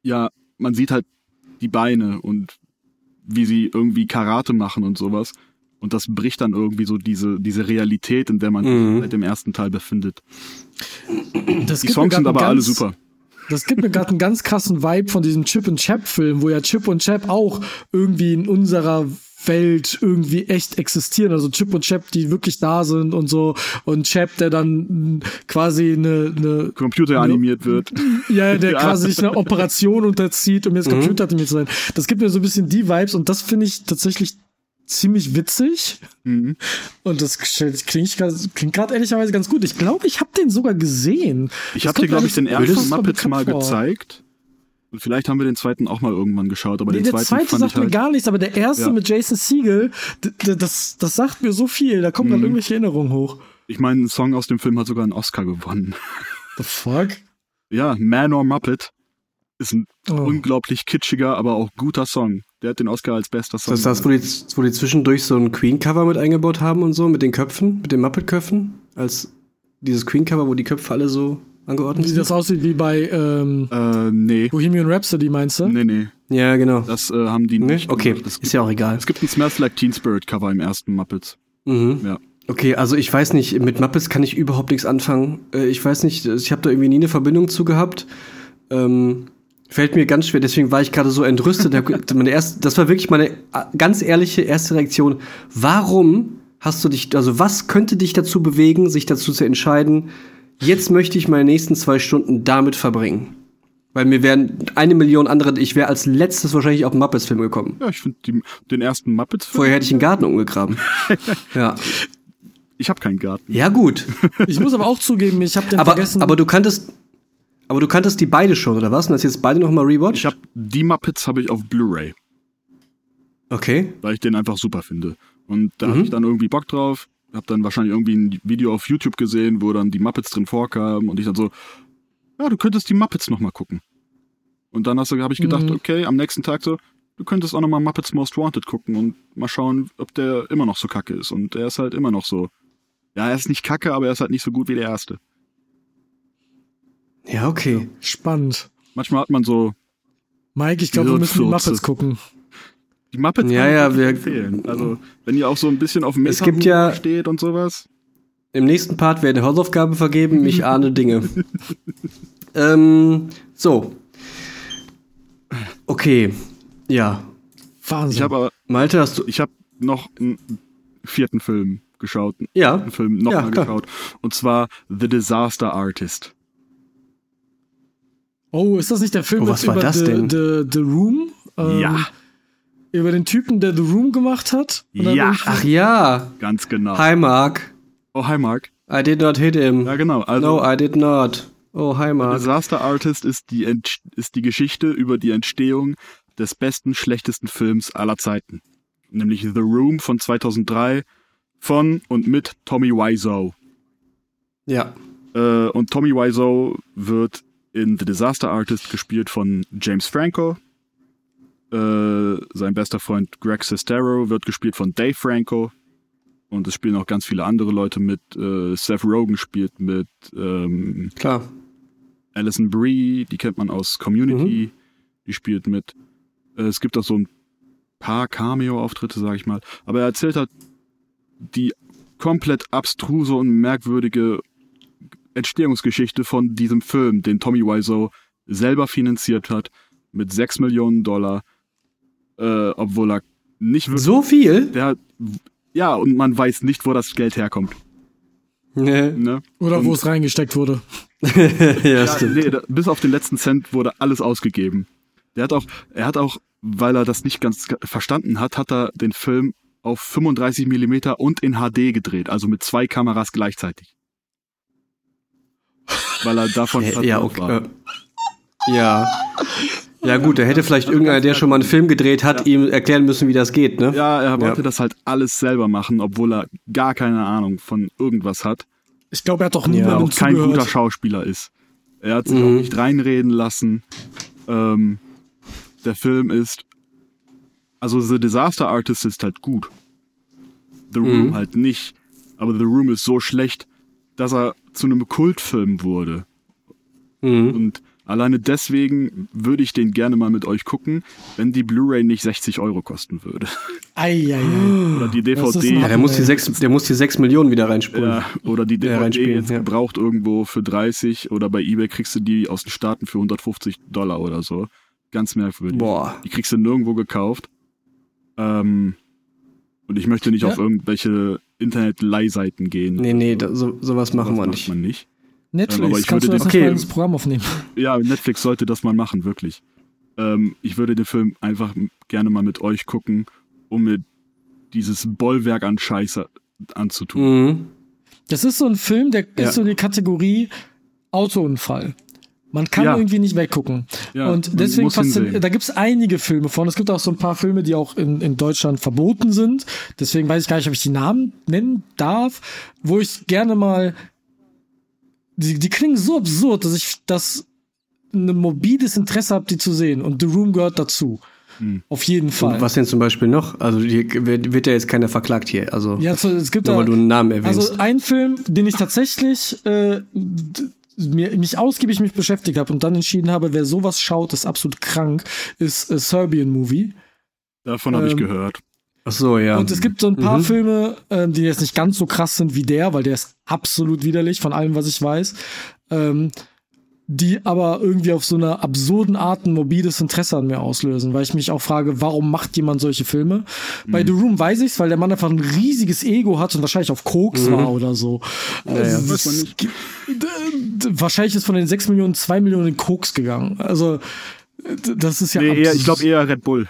ja, man sieht halt die Beine und wie sie irgendwie Karate machen und sowas. Und das bricht dann irgendwie so diese, diese Realität, in der man Mhm. sich seit dem ersten Teil befindet. das Die Songs sind aber alle super. Das gibt mir gerade einen ganz krassen Vibe von diesem Chip und Chap Film, wo ja Chip und Chap auch irgendwie in unserer Welt irgendwie echt existieren. Also Chip und Chap, die wirklich da sind und so. Und Chap, der dann quasi eine, eine Computer animiert wird. ja, der Ja. quasi sich einer Operation unterzieht, um jetzt Computer zu sein. Das gibt mir so ein bisschen die Vibes und das finde ich tatsächlich ziemlich witzig. Mhm. Und das klingt, klingt gerade ehrlicherweise ganz gut. Ich glaube, ich habe den sogar gesehen. Ich habe dir, glaube ich, den ersten Muppets mal vor. gezeigt. Und vielleicht haben wir den zweiten auch mal irgendwann geschaut, aber Nee, den der zweiten zweite fand sagt ich halt. mir gar nichts, aber der erste Ja. mit Jason Siegel, das, das sagt mir so viel. Da kommen dann Mhm. irgendwelche Erinnerungen hoch. Ich meine, ein Song aus dem Film hat sogar einen Oscar gewonnen. The fuck? Ja, Man or Muppet ist ein Oh. unglaublich kitschiger, aber auch guter Song. Der hat den Oscar als bester Song. Das ist das, wo die, wo die zwischendurch so ein Queen-Cover mit eingebaut haben und so, mit den Köpfen, mit den Muppet-Köpfen, als dieses Queen-Cover, wo die Köpfe alle so angeordnet Wie das aussieht wie bei ähm, äh, nee. Bohemian Rhapsody, meinst du? Nee, nee. Ja, genau. Das äh, haben die nicht Okay, gemacht. Es ist gibt, ja auch egal. es gibt ein Smells Like Teen Spirit Cover im ersten Muppets. Mhm. Ja. Okay, also ich weiß nicht, mit Muppets kann ich überhaupt nichts anfangen. Äh, Ich weiß nicht, ich habe da irgendwie nie eine Verbindung zu gehabt. Ähm, fällt mir ganz schwer, deswegen war ich gerade so entrüstet. Meine erste, das war wirklich meine äh, ganz ehrliche erste Reaktion. Warum hast du dich, also was könnte dich dazu bewegen, sich dazu zu entscheiden, jetzt möchte ich meine nächsten zwei Stunden damit verbringen? Weil mir wären eine Million andere, ich wäre als letztes wahrscheinlich auf den Muppets-Film gekommen. Ja, ich finde den ersten Muppets-Film. Vorher hätte ich einen Garten umgegraben. ja. Ich habe keinen Garten. Ja, gut. Ich muss aber auch zugeben, ich habe den aber, vergessen. aber du kanntest, Aber du kanntest die beide schon, oder was? Und hast jetzt beide nochmal rewatcht? Ich habe die Muppets habe ich auf Blu-ray, Okay. weil ich den einfach super finde. Und da Mhm. hatte ich dann irgendwie Bock drauf. Hab dann wahrscheinlich irgendwie ein Video auf YouTube gesehen, wo dann die Muppets drin vorkamen und ich dann so, ja, du könntest die Muppets noch mal gucken. Und dann hast du, habe ich gedacht, Mhm. okay, am nächsten Tag so, du könntest auch noch mal Muppets Most Wanted gucken und mal schauen, ob der immer noch so kacke ist. Und er ist halt immer noch so. Ja, er ist nicht kacke, aber er ist halt nicht so gut wie der erste. Ja, okay. Spannend. Manchmal hat man so, Mike, ich glaube, wir müssen die. Muppets gucken. Die Muppets Ja, ja, wir- empfehlen. Also, wenn ihr auch so ein bisschen auf dem Es gibt ja- steht und sowas. Im nächsten Part werden Hausaufgaben vergeben. Ich ahne Dinge. ähm, so. Okay. Ja. Wahnsinn. Ich habe Malte, hast du. ich habe noch einen vierten Film geschaut, einen Ja. vierten Film nochmal Ja, geschaut. Und zwar The Disaster Artist. oh, ist das nicht der Film Oh, was war über das the, denn? The, the Room? Ähm, Ja. Über den Typen, der The Room gemacht hat? Ja. irgendwie- Ach ja. Ganz genau. Hi, Mark. Oh, hi Mark. I did not hit him. Ja, genau. Also, no, I did not. Oh, hi, The Mark. Disaster Artist ist die, Ent ist die Geschichte über die Entstehung des besten, schlechtesten Films aller Zeiten. Nämlich The Room von 2003 von und mit Tommy Wiseau. Ja. Äh, und Tommy Wiseau wird in The Disaster Artist gespielt von James Franco. Äh, sein bester Freund Greg Sestero wird gespielt von Dave Franco. Und es spielen auch ganz viele andere Leute mit. Äh, Seth Rogen spielt mit. Ähm, Klar. Alison Brie, die kennt man aus Community, die spielt mit. Äh, es gibt auch so ein paar Cameo-Auftritte, sag ich mal. Aber er erzählt halt die komplett abstruse und merkwürdige Entstehungsgeschichte von diesem Film, den Tommy Wiseau selber finanziert hat, mit 6 Millionen Dollar, äh, obwohl er nicht wirklich. So viel? Der hat, ja, und man weiß nicht, wo das Geld herkommt. Nee. Ne? Oder wo es reingesteckt wurde. ja, Ja, stimmt. nee, da, bis auf den letzten Cent wurde alles ausgegeben. Der hat auch, er hat auch, weil er das nicht ganz verstanden hat, hat er den Film auf 35 Millimeter und in HD gedreht, also mit zwei Kameras gleichzeitig. Weil er davon Ja, okay. war. Ja. Ja, gut, da hätte vielleicht irgendeiner, der schon mal einen Film gedreht hat, ihm erklären müssen, wie das geht, ne? Ja, er wollte Ja. das halt alles selber machen, obwohl er gar keine Ahnung von irgendwas hat. Ich glaube, er hat doch Er niemandem auch kein zugehört. guter Schauspieler ist. Er hat sich Mhm. auch nicht reinreden lassen. Ähm, der Film ist, also The Disaster Artist ist halt gut. The Room Mhm. halt nicht. Aber The Room ist so schlecht, dass er zu einem Kultfilm wurde. Mhm. Und alleine deswegen würde ich den gerne mal mit euch gucken, wenn die Blu-ray nicht 60 Euro kosten würde. Eieiei. Oder die Das ist DVD. Ja, der muss die Nee. sechs, der muss die sechs Millionen wieder reinspulen. Ja, oder die Ja, DVD reinspielen, jetzt ja. gebraucht irgendwo für 30 oder bei eBay kriegst du die aus den Staaten für 150 Dollar oder so. Ganz merkwürdig. Boah. Die kriegst du nirgendwo gekauft. Ähm, und ich möchte nicht Ja. auf irgendwelche Internet-Leihseiten gehen. Nee, nee, da, so, sowas machen Sowas wir macht nicht. Man nicht. Netflix, aber ich kannst du würde das den- nicht mal Okay. ins Programm aufnehmen? Ja, Netflix sollte das mal machen, wirklich. Ähm, ich würde den Film einfach gerne mal mit euch gucken, um mir dieses Bollwerk an Scheiße anzutun. Mhm. Das ist so ein Film, der Ja. ist so die Kategorie Autounfall. Man kann Ja. irgendwie nicht weggucken. Ja, und deswegen da gibt's einige Filme von. Es gibt auch so ein paar Filme, die auch in, in Deutschland verboten sind. Deswegen weiß ich gar nicht, ob ich die Namen nennen darf, wo ich gerne mal. Die, die klingen so absurd, dass ich das ein morbides Interesse habe, die zu sehen. Und The Room gehört dazu. Hm. Auf jeden Fall. Und was denn zum Beispiel noch? Also hier wird, wird ja jetzt keiner verklagt hier. Also ja, so, es gibt nur da, weil du einen Namen erwähnst. Also ein Film, den ich tatsächlich äh, mir, mich ausgiebig mit beschäftigt habe und dann entschieden habe, wer sowas schaut, ist absolut krank, ist äh, Serbian Movie. Davon habe ich ähm, gehört. Ach so, ja. Und es gibt so ein paar Mhm. Filme, ähm, die jetzt nicht ganz so krass sind wie der, weil der ist absolut widerlich von allem, was ich weiß. Ähm, die aber irgendwie auf so einer absurden Art ein morbides Interesse an mir auslösen, weil ich mich auch frage, warum macht jemand solche Filme? Bei Mhm. The Room weiß ich's, weil der Mann einfach ein riesiges Ego hat und wahrscheinlich auf Koks Mhm. war oder so. Also, ja. Weiß man nicht. wahrscheinlich ist von den 6 Millionen 2 Millionen in Koks gegangen. Also das ist ja Nee, eher, ich glaube eher Red Bull.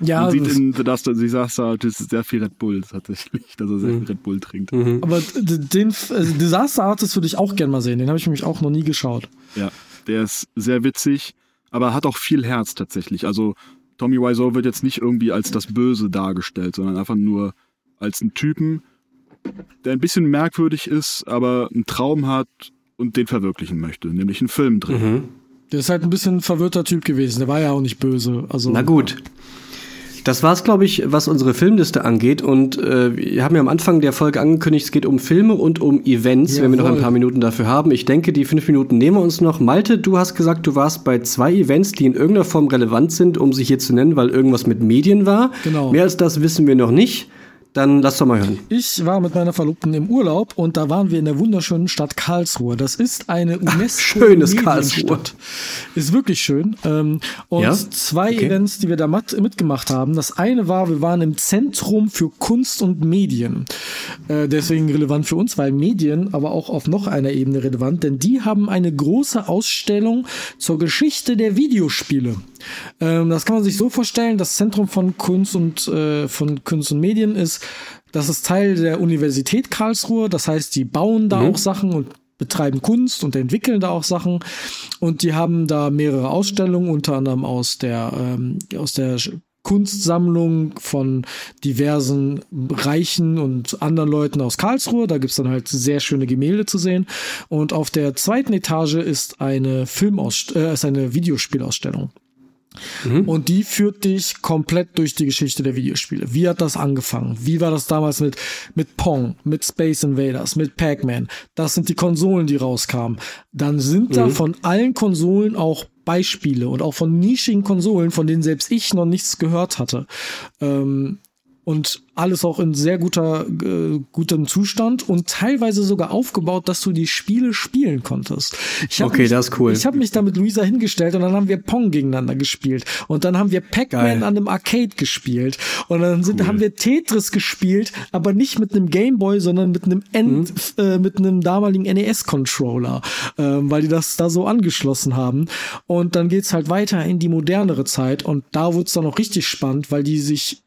Ja, Man sieht das- in The Dust and Disaster, das ist sehr viel Red Bull tatsächlich, dass er sehr Mhm. viel Red Bull trinkt. Mhm. Aber den also Disaster Artist würde ich auch gern mal sehen. Den habe ich nämlich auch noch nie geschaut. Ja. Der ist sehr witzig, aber hat auch viel Herz tatsächlich. Also Tommy Wiseau wird jetzt nicht irgendwie als das Böse dargestellt, sondern einfach nur als einen Typen, der ein bisschen merkwürdig ist, aber einen Traum hat und den verwirklichen möchte, nämlich einen Film drin. Mhm. Der ist halt ein bisschen ein verwirrter Typ gewesen. Der war ja auch nicht böse. Also, Na gut. Das war's, glaube ich, was unsere Filmliste angeht. Und äh, wir haben ja am Anfang der Folge angekündigt, es geht um Filme und um Events, Jawohl. wenn wir noch ein paar Minuten dafür haben. Ich denke, die fünf Minuten nehmen wir uns noch. Malte, du hast gesagt, du warst bei zwei Events, die in irgendeiner Form relevant sind, um sie hier zu nennen, weil irgendwas mit Medien war. Genau. Mehr als das wissen wir noch nicht. Dann lass doch mal hören. Ich war mit meiner Verlobten im Urlaub und da waren wir in der wunderschönen Stadt Karlsruhe. Das ist eine UNESCO schönes Karlsruhe. Ist wirklich schön. Ähm, und ja? zwei okay. Events, die wir da mitgemacht haben. Das eine war, wir waren im Zentrum für Kunst und Medien. Äh, deswegen relevant für uns, weil Medien, aber auch auf noch einer Ebene relevant, denn die haben eine große Ausstellung zur Geschichte der Videospiele. Ähm, das kann man sich so vorstellen, das Zentrum von Kunst und äh, von Kunst und Medien ist, das ist Teil der Universität Karlsruhe. Das heißt, die bauen da mhm. auch Sachen und betreiben Kunst und entwickeln da auch Sachen. Und die haben da mehrere Ausstellungen, unter anderem aus der, ähm, aus der Kunstsammlung von diversen Reichen und anderen Leuten aus Karlsruhe. Da gibt's dann halt sehr schöne Gemälde zu sehen. Und auf der zweiten Etage ist eine Filmausstellung, äh, ist eine Videospielausstellung. Mhm. Und die führt dich komplett durch die Geschichte der Videospiele. Wie hat das angefangen? Wie war das damals mit, mit Pong, mit Space Invaders, mit Pac-Man? Das sind die Konsolen, die rauskamen. Dann sind mhm. da von allen Konsolen auch Beispiele und auch von nischigen Konsolen, von denen selbst ich noch nichts gehört hatte. Ähm, und alles auch in sehr guter, äh, gutem Zustand und teilweise sogar aufgebaut, dass du die Spiele spielen konntest. okay, mich, das ist cool. Ich habe mich da mit Luisa hingestellt und dann haben wir Pong gegeneinander gespielt und dann haben wir Pac-Man an einem Arcade gespielt und dann sind, cool. haben wir Tetris gespielt, aber nicht mit einem Gameboy, sondern mit einem End, mhm. äh, mit einem damaligen NES-Controller, äh, weil die das da so angeschlossen haben. Und dann geht's halt weiter in die modernere Zeit und da wird's dann auch richtig spannend, weil die sich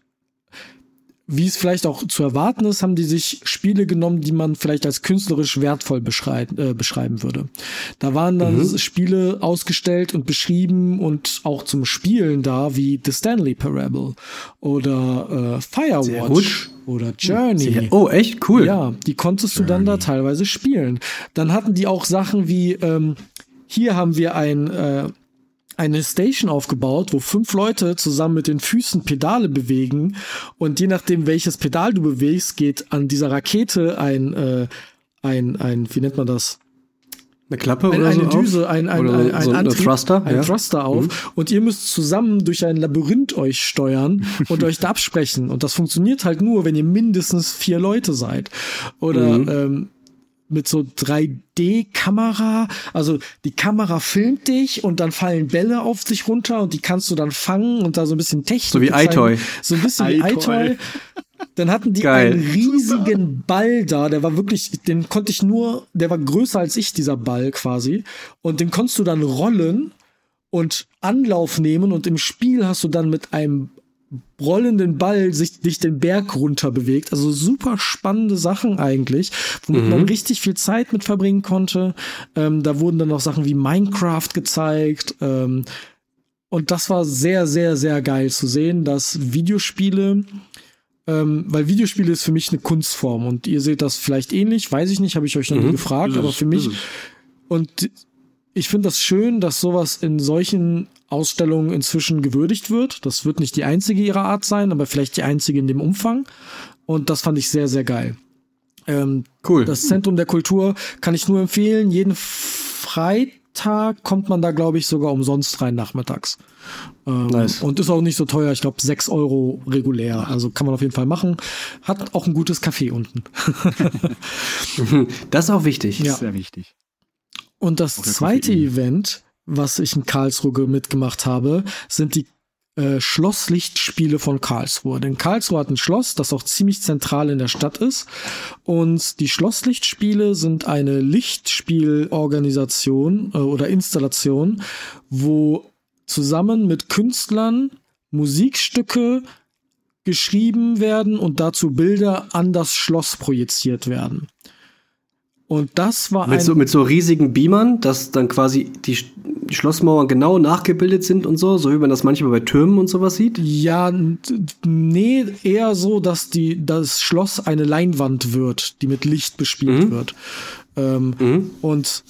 wie es vielleicht auch zu erwarten ist, haben die sich Spiele genommen, die man vielleicht als künstlerisch wertvoll beschreiben, äh, beschreiben würde. Da waren dann mhm. Spiele ausgestellt und beschrieben und auch zum Spielen da, wie The Stanley Parable oder äh, Firewatch oder Journey. Sehr, oh, echt cool. Ja, die konntest Journey. du dann da teilweise spielen. Dann hatten die auch Sachen wie ähm, hier haben wir ein äh, eine Station aufgebaut, wo fünf Leute zusammen mit den Füßen Pedale bewegen und je nachdem welches Pedal du bewegst, geht an dieser Rakete ein äh, ein ein wie nennt man das? Eine Klappe ein, oder eine so Düse, ein, ein, oder ein, ein, so Antrieb, Thruster, ein ja. Thruster auf mhm. und ihr müsst zusammen durch ein Labyrinth euch steuern und euch da absprechen und das funktioniert halt nur, wenn ihr mindestens vier Leute seid oder mhm. ähm, mit so 3D-Kamera. Also die Kamera filmt dich und dann fallen Bälle auf dich runter und die kannst du dann fangen und da so ein bisschen Technik. So wie iToy. So ein bisschen wie iToy. Dann hatten die Geil. einen riesigen Ball da, der war wirklich, den konnte ich nur, der war größer als ich, dieser Ball quasi. Und den konntest du dann rollen und Anlauf nehmen und im Spiel hast du dann mit einem rollenden Ball sich dich den Berg runter bewegt. Also super spannende Sachen eigentlich, womit mhm. man richtig viel Zeit mit verbringen konnte. Ähm, da wurden dann noch Sachen wie Minecraft gezeigt. Ähm, und das war sehr, sehr, sehr geil zu sehen, dass Videospiele, ähm, weil Videospiele ist für mich eine Kunstform und ihr seht das vielleicht ähnlich, weiß ich nicht, habe ich euch noch mhm. nie gefragt, aber für mich und ich finde das schön, dass sowas in solchen Ausstellung inzwischen gewürdigt wird. Das wird nicht die einzige ihrer Art sein, aber vielleicht die einzige in dem Umfang. Und das fand ich sehr, sehr geil. Ähm, cool. Das Zentrum der Kultur kann ich nur empfehlen. Jeden Freitag kommt man da, glaube ich, sogar umsonst rein nachmittags. Ähm, nice. Und ist auch nicht so teuer. Ich glaube, sechs Euro regulär. Also kann man auf jeden Fall machen. Hat auch ein gutes Café unten. das ist auch wichtig. Ja. Sehr wichtig. Und das zweite Event was ich in Karlsruhe mitgemacht habe, sind die äh, Schlosslichtspiele von Karlsruhe. Denn Karlsruhe hat ein Schloss, das auch ziemlich zentral in der Stadt ist. Und die Schlosslichtspiele sind eine Lichtspielorganisation äh, oder Installation, wo zusammen mit Künstlern Musikstücke geschrieben werden und dazu Bilder an das Schloss projiziert werden. Und das war mit so, mit so riesigen Beamern, dass dann quasi die Schlossmauern genau nachgebildet sind und so, so wie man das manchmal bei Türmen und sowas sieht? Ja, nee, eher so, dass die, das Schloss eine Leinwand wird, die mit Licht bespielt mhm. wird. Ähm, mhm. Und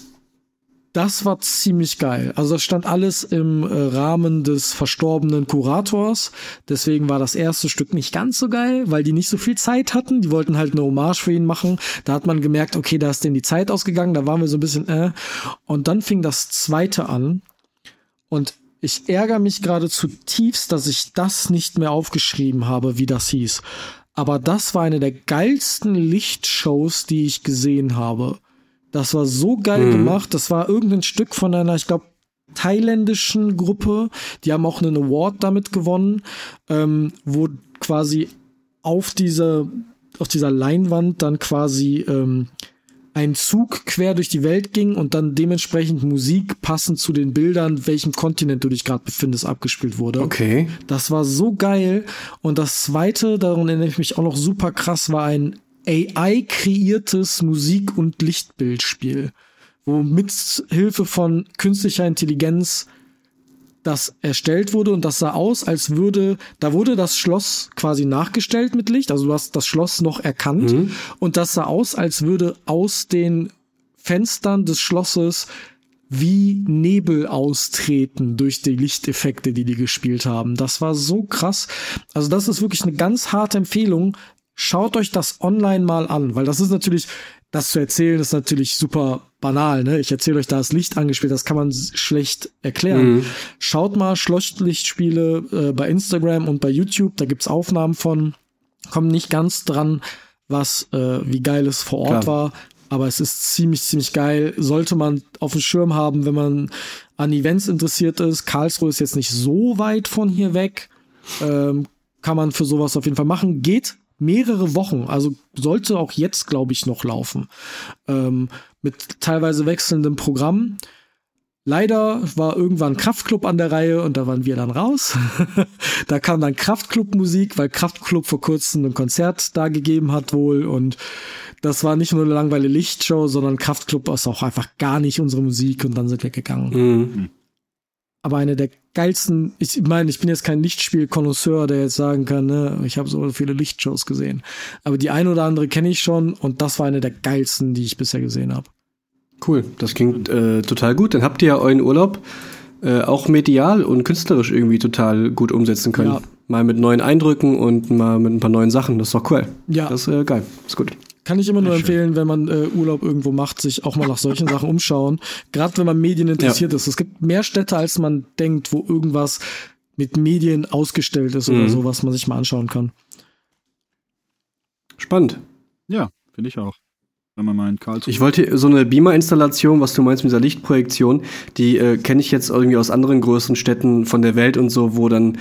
das war ziemlich geil. Also das stand alles im äh, Rahmen des verstorbenen Kurators. Deswegen war das erste Stück nicht ganz so geil, weil die nicht so viel Zeit hatten. Die wollten halt eine Hommage für ihn machen. Da hat man gemerkt, okay, da ist denen die Zeit ausgegangen. Da waren wir so ein bisschen äh. Und dann fing das zweite an. Und ich ärgere mich gerade zutiefst, dass ich das nicht mehr aufgeschrieben habe, wie das hieß. Aber das war eine der geilsten Lichtshows, die ich gesehen habe. Das war so geil mhm. gemacht. Das war irgendein Stück von einer, ich glaube, thailändischen Gruppe. Die haben auch einen Award damit gewonnen, ähm, wo quasi auf dieser, auf dieser Leinwand dann quasi ähm, ein Zug quer durch die Welt ging und dann dementsprechend Musik passend zu den Bildern, welchem Kontinent du dich gerade befindest, abgespielt wurde. Okay. Das war so geil. Und das zweite, daran erinnere ich mich auch noch super krass, war ein AI-kreiertes Musik- und Lichtbildspiel, wo mit Hilfe von künstlicher Intelligenz das erstellt wurde und das sah aus, als würde, da wurde das Schloss quasi nachgestellt mit Licht, also du hast das Schloss noch erkannt mhm. und das sah aus, als würde aus den Fenstern des Schlosses wie Nebel austreten durch die Lichteffekte, die die gespielt haben. Das war so krass. Also das ist wirklich eine ganz harte Empfehlung schaut euch das online mal an, weil das ist natürlich, das zu erzählen, ist natürlich super banal, ne? Ich erzähle euch da das Licht angespielt, das kann man schlecht erklären. Mhm. Schaut mal Schlosslichtspiele äh, bei Instagram und bei YouTube, da gibt's Aufnahmen von, kommen nicht ganz dran, was äh, wie geil es vor Ort Klar. war, aber es ist ziemlich, ziemlich geil. Sollte man auf dem Schirm haben, wenn man an Events interessiert ist. Karlsruhe ist jetzt nicht so weit von hier weg. Ähm, kann man für sowas auf jeden Fall machen. Geht mehrere Wochen, also sollte auch jetzt, glaube ich, noch laufen, ähm, mit teilweise wechselndem Programm. Leider war irgendwann Kraftclub an der Reihe und da waren wir dann raus. da kam dann Kraftclub-Musik, weil Kraftclub vor kurzem ein Konzert da gegeben hat wohl und das war nicht nur eine langweilige Lichtshow, sondern Kraftclub ist auch einfach gar nicht unsere Musik und dann sind wir gegangen. Mhm aber eine der geilsten, ich meine, ich bin jetzt kein Lichtspiel-Konnoisseur, der jetzt sagen kann, ne, ich habe so viele Lichtshows gesehen. Aber die eine oder andere kenne ich schon und das war eine der geilsten, die ich bisher gesehen habe. Cool, das klingt äh, total gut. Dann habt ihr ja euren Urlaub äh, auch medial und künstlerisch irgendwie total gut umsetzen können. Ja. Mal mit neuen Eindrücken und mal mit ein paar neuen Sachen. Das ist doch cool. Ja. Das ist äh, geil. ist gut. Kann ich immer nur empfehlen, wenn man äh, Urlaub irgendwo macht, sich auch mal nach solchen Sachen umschauen. Gerade wenn man Medien interessiert ja. ist. Es gibt mehr Städte, als man denkt, wo irgendwas mit Medien ausgestellt ist mhm. oder so, was man sich mal anschauen kann. Spannend. Ja, finde ich auch. Wenn man mal in Karlsruhe. Ich wollte so eine Beamer-Installation, was du meinst mit dieser Lichtprojektion, die äh, kenne ich jetzt irgendwie aus anderen größeren Städten von der Welt und so, wo dann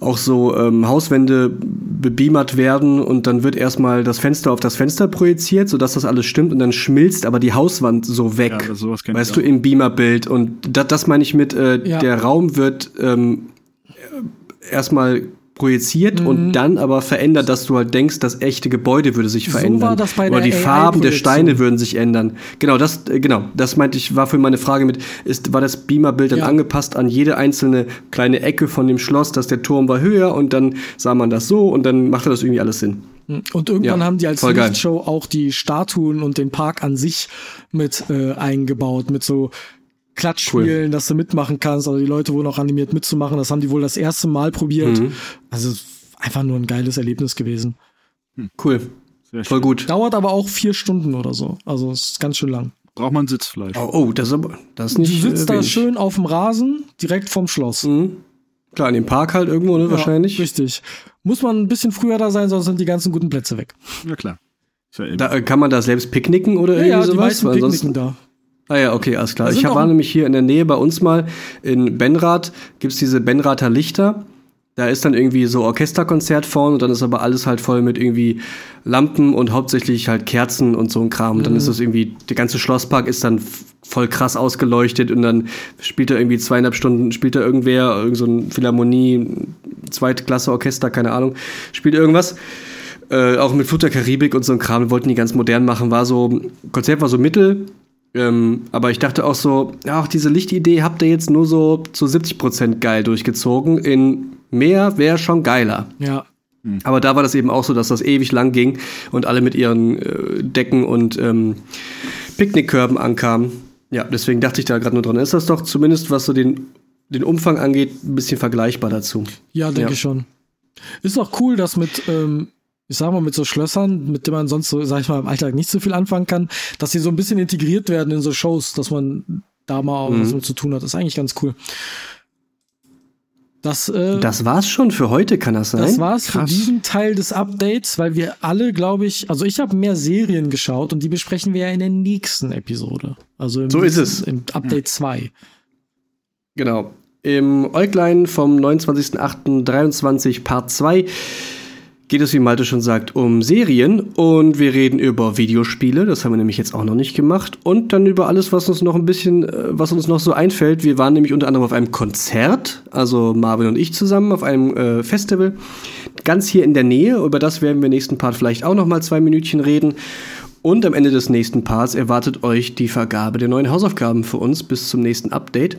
auch so ähm, Hauswände bebeamert werden und dann wird erstmal das Fenster auf das Fenster projiziert, sodass das alles stimmt und dann schmilzt aber die Hauswand so weg. Ja, sowas weißt du, im Beamerbild. Und das, das meine ich mit, äh, ja. der Raum wird ähm, erstmal projiziert mhm. und dann aber verändert, dass du halt denkst, das echte Gebäude würde sich verändern. So war das bei Oder die Farben der Steine würden sich ändern. Genau, das, äh, genau, das meinte ich, war für meine Frage mit, ist, war das Beamerbild dann ja. angepasst an jede einzelne kleine Ecke von dem Schloss, dass der Turm war höher und dann sah man das so und dann machte das irgendwie alles Sinn. Mhm. Und irgendwann ja, haben die als Lichtshow auch die Statuen und den Park an sich mit äh, eingebaut, mit so Klatschspielen, cool. dass du mitmachen kannst. Also die Leute wurden auch animiert mitzumachen. Das haben die wohl das erste Mal probiert. Mhm. Also einfach nur ein geiles Erlebnis gewesen. Hm. Cool. Voll gut. Dauert aber auch vier Stunden oder so. Also es ist ganz schön lang. Braucht man Sitzfleisch. Oh, oh das ist aber das ist nicht. Du sitzt äh, da schön auf dem Rasen, direkt vom Schloss. Mhm. Klar, in dem Park halt irgendwo, ne, ja, wahrscheinlich. Richtig. Muss man ein bisschen früher da sein, sonst sind die ganzen guten Plätze weg. Ja, klar. Ja da, äh, kann man da selbst picknicken oder ja, irgendwie ja, sowas? Die meisten picknicken da. Ah ja, okay, alles klar. Ich war nämlich hier in der Nähe bei uns mal in Benrath, gibt's diese Benrather Lichter. Da ist dann irgendwie so Orchesterkonzert vorne und dann ist aber alles halt voll mit irgendwie Lampen und hauptsächlich halt Kerzen und so ein Kram. Und dann mhm. ist das irgendwie, der ganze Schlosspark ist dann voll krass ausgeleuchtet und dann spielt er irgendwie zweieinhalb Stunden, spielt er irgendwer, irgend so ein Philharmonie, Zweitklasse Orchester, keine Ahnung, spielt irgendwas. Äh, auch mit Flut der Karibik und so ein Kram, wollten die ganz modern machen, war so, Konzert war so mittel, Ähm, aber ich dachte auch so, ja, auch diese Lichtidee habt ihr jetzt nur so zu 70% geil durchgezogen. In mehr wäre schon geiler. Ja. Aber da war das eben auch so, dass das ewig lang ging und alle mit ihren äh, Decken und ähm, Picknickkörben ankamen. Ja, deswegen dachte ich da gerade nur dran. Ist das doch zumindest, was so den, den Umfang angeht, ein bisschen vergleichbar dazu. Ja, denke Ja. ich schon. Ist auch cool, dass mit, ähm, ich sag mal, mit so Schlössern, mit denen man sonst so, sag ich mal, im Alltag nicht so viel anfangen kann, dass sie so ein bisschen integriert werden in so Shows, dass man da mal Mhm. was mit zu tun hat. Das ist eigentlich ganz cool. Das, äh, Das war's schon für heute, kann das sein? Das war's für Krass. diesen Teil des Updates, weil wir alle, glaube ich, also ich habe mehr Serien geschaut und die besprechen wir ja in der nächsten Episode. Also im, So ist es. Im Update 2. Genau. Im Äuglein vom 29.08.23 Part 2 geht es, wie Malte schon sagt, um Serien und wir reden über Videospiele, das haben wir nämlich jetzt auch noch nicht gemacht und dann über alles, was uns noch ein bisschen, äh, was uns noch so einfällt. Wir waren nämlich unter anderem auf einem Konzert, also Marvin und ich zusammen auf einem äh, Festival, ganz hier in der Nähe, über das werden wir im nächsten Part vielleicht auch noch mal zwei Minütchen reden. Und am Ende des nächsten Parts erwartet euch die Vergabe der neuen Hausaufgaben für uns bis zum nächsten Update.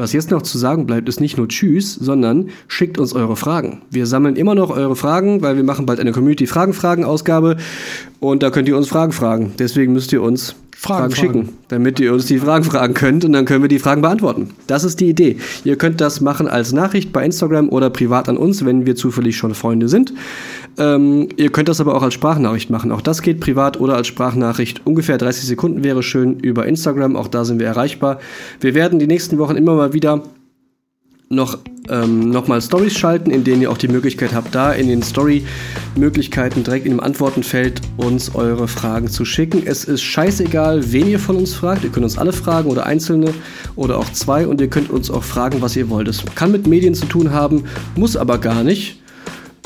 Was jetzt noch zu sagen bleibt, ist nicht nur Tschüss, sondern schickt uns eure Fragen. Wir sammeln immer noch eure Fragen, weil wir machen bald eine Community-Fragen-Fragen-Ausgabe und da könnt ihr uns Fragen fragen. Deswegen müsst ihr uns Fragen Fragen, schicken, damit ihr uns die Fragen fragen könnt und dann können wir die Fragen beantworten. Das ist die Idee. Ihr könnt das machen als Nachricht bei Instagram oder privat an uns, wenn wir zufällig schon Freunde sind. Ähm, ihr könnt das aber auch als Sprachnachricht machen. Auch das geht privat oder als Sprachnachricht. Ungefähr 30 Sekunden wäre schön über Instagram. Auch da sind wir erreichbar. Wir werden die nächsten Wochen immer mal wieder noch, ähm, noch mal Stories schalten, in denen ihr auch die Möglichkeit habt, da in den Story-Möglichkeiten direkt in dem Antwortenfeld uns eure Fragen zu schicken. Es ist scheißegal, wen ihr von uns fragt. Ihr könnt uns alle fragen oder einzelne oder auch zwei und ihr könnt uns auch fragen, was ihr wollt. Es kann mit Medien zu tun haben, muss aber gar nicht.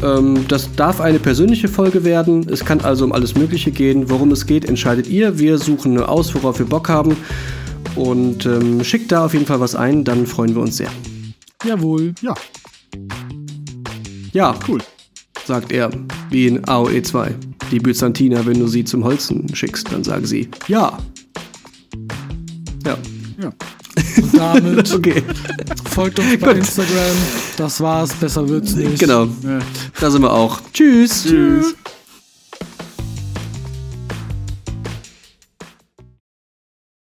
Ähm, das darf eine persönliche Folge werden. Es kann also um alles Mögliche gehen. Worum es geht, entscheidet ihr. Wir suchen nur aus, worauf wir Bock haben. Und ähm, schickt da auf jeden Fall was ein, dann freuen wir uns sehr. Jawohl. Ja, Ja, cool. sagt er, wie in AOE 2. Die Byzantiner, wenn du sie zum Holzen schickst, dann sagen sie ja. Ja, Ja. Und damit okay, folgt uns bei Gut. Instagram. Das war's. Besser wird's nicht. genau. Ja. Da sind wir auch. Tschüss. Tschüss.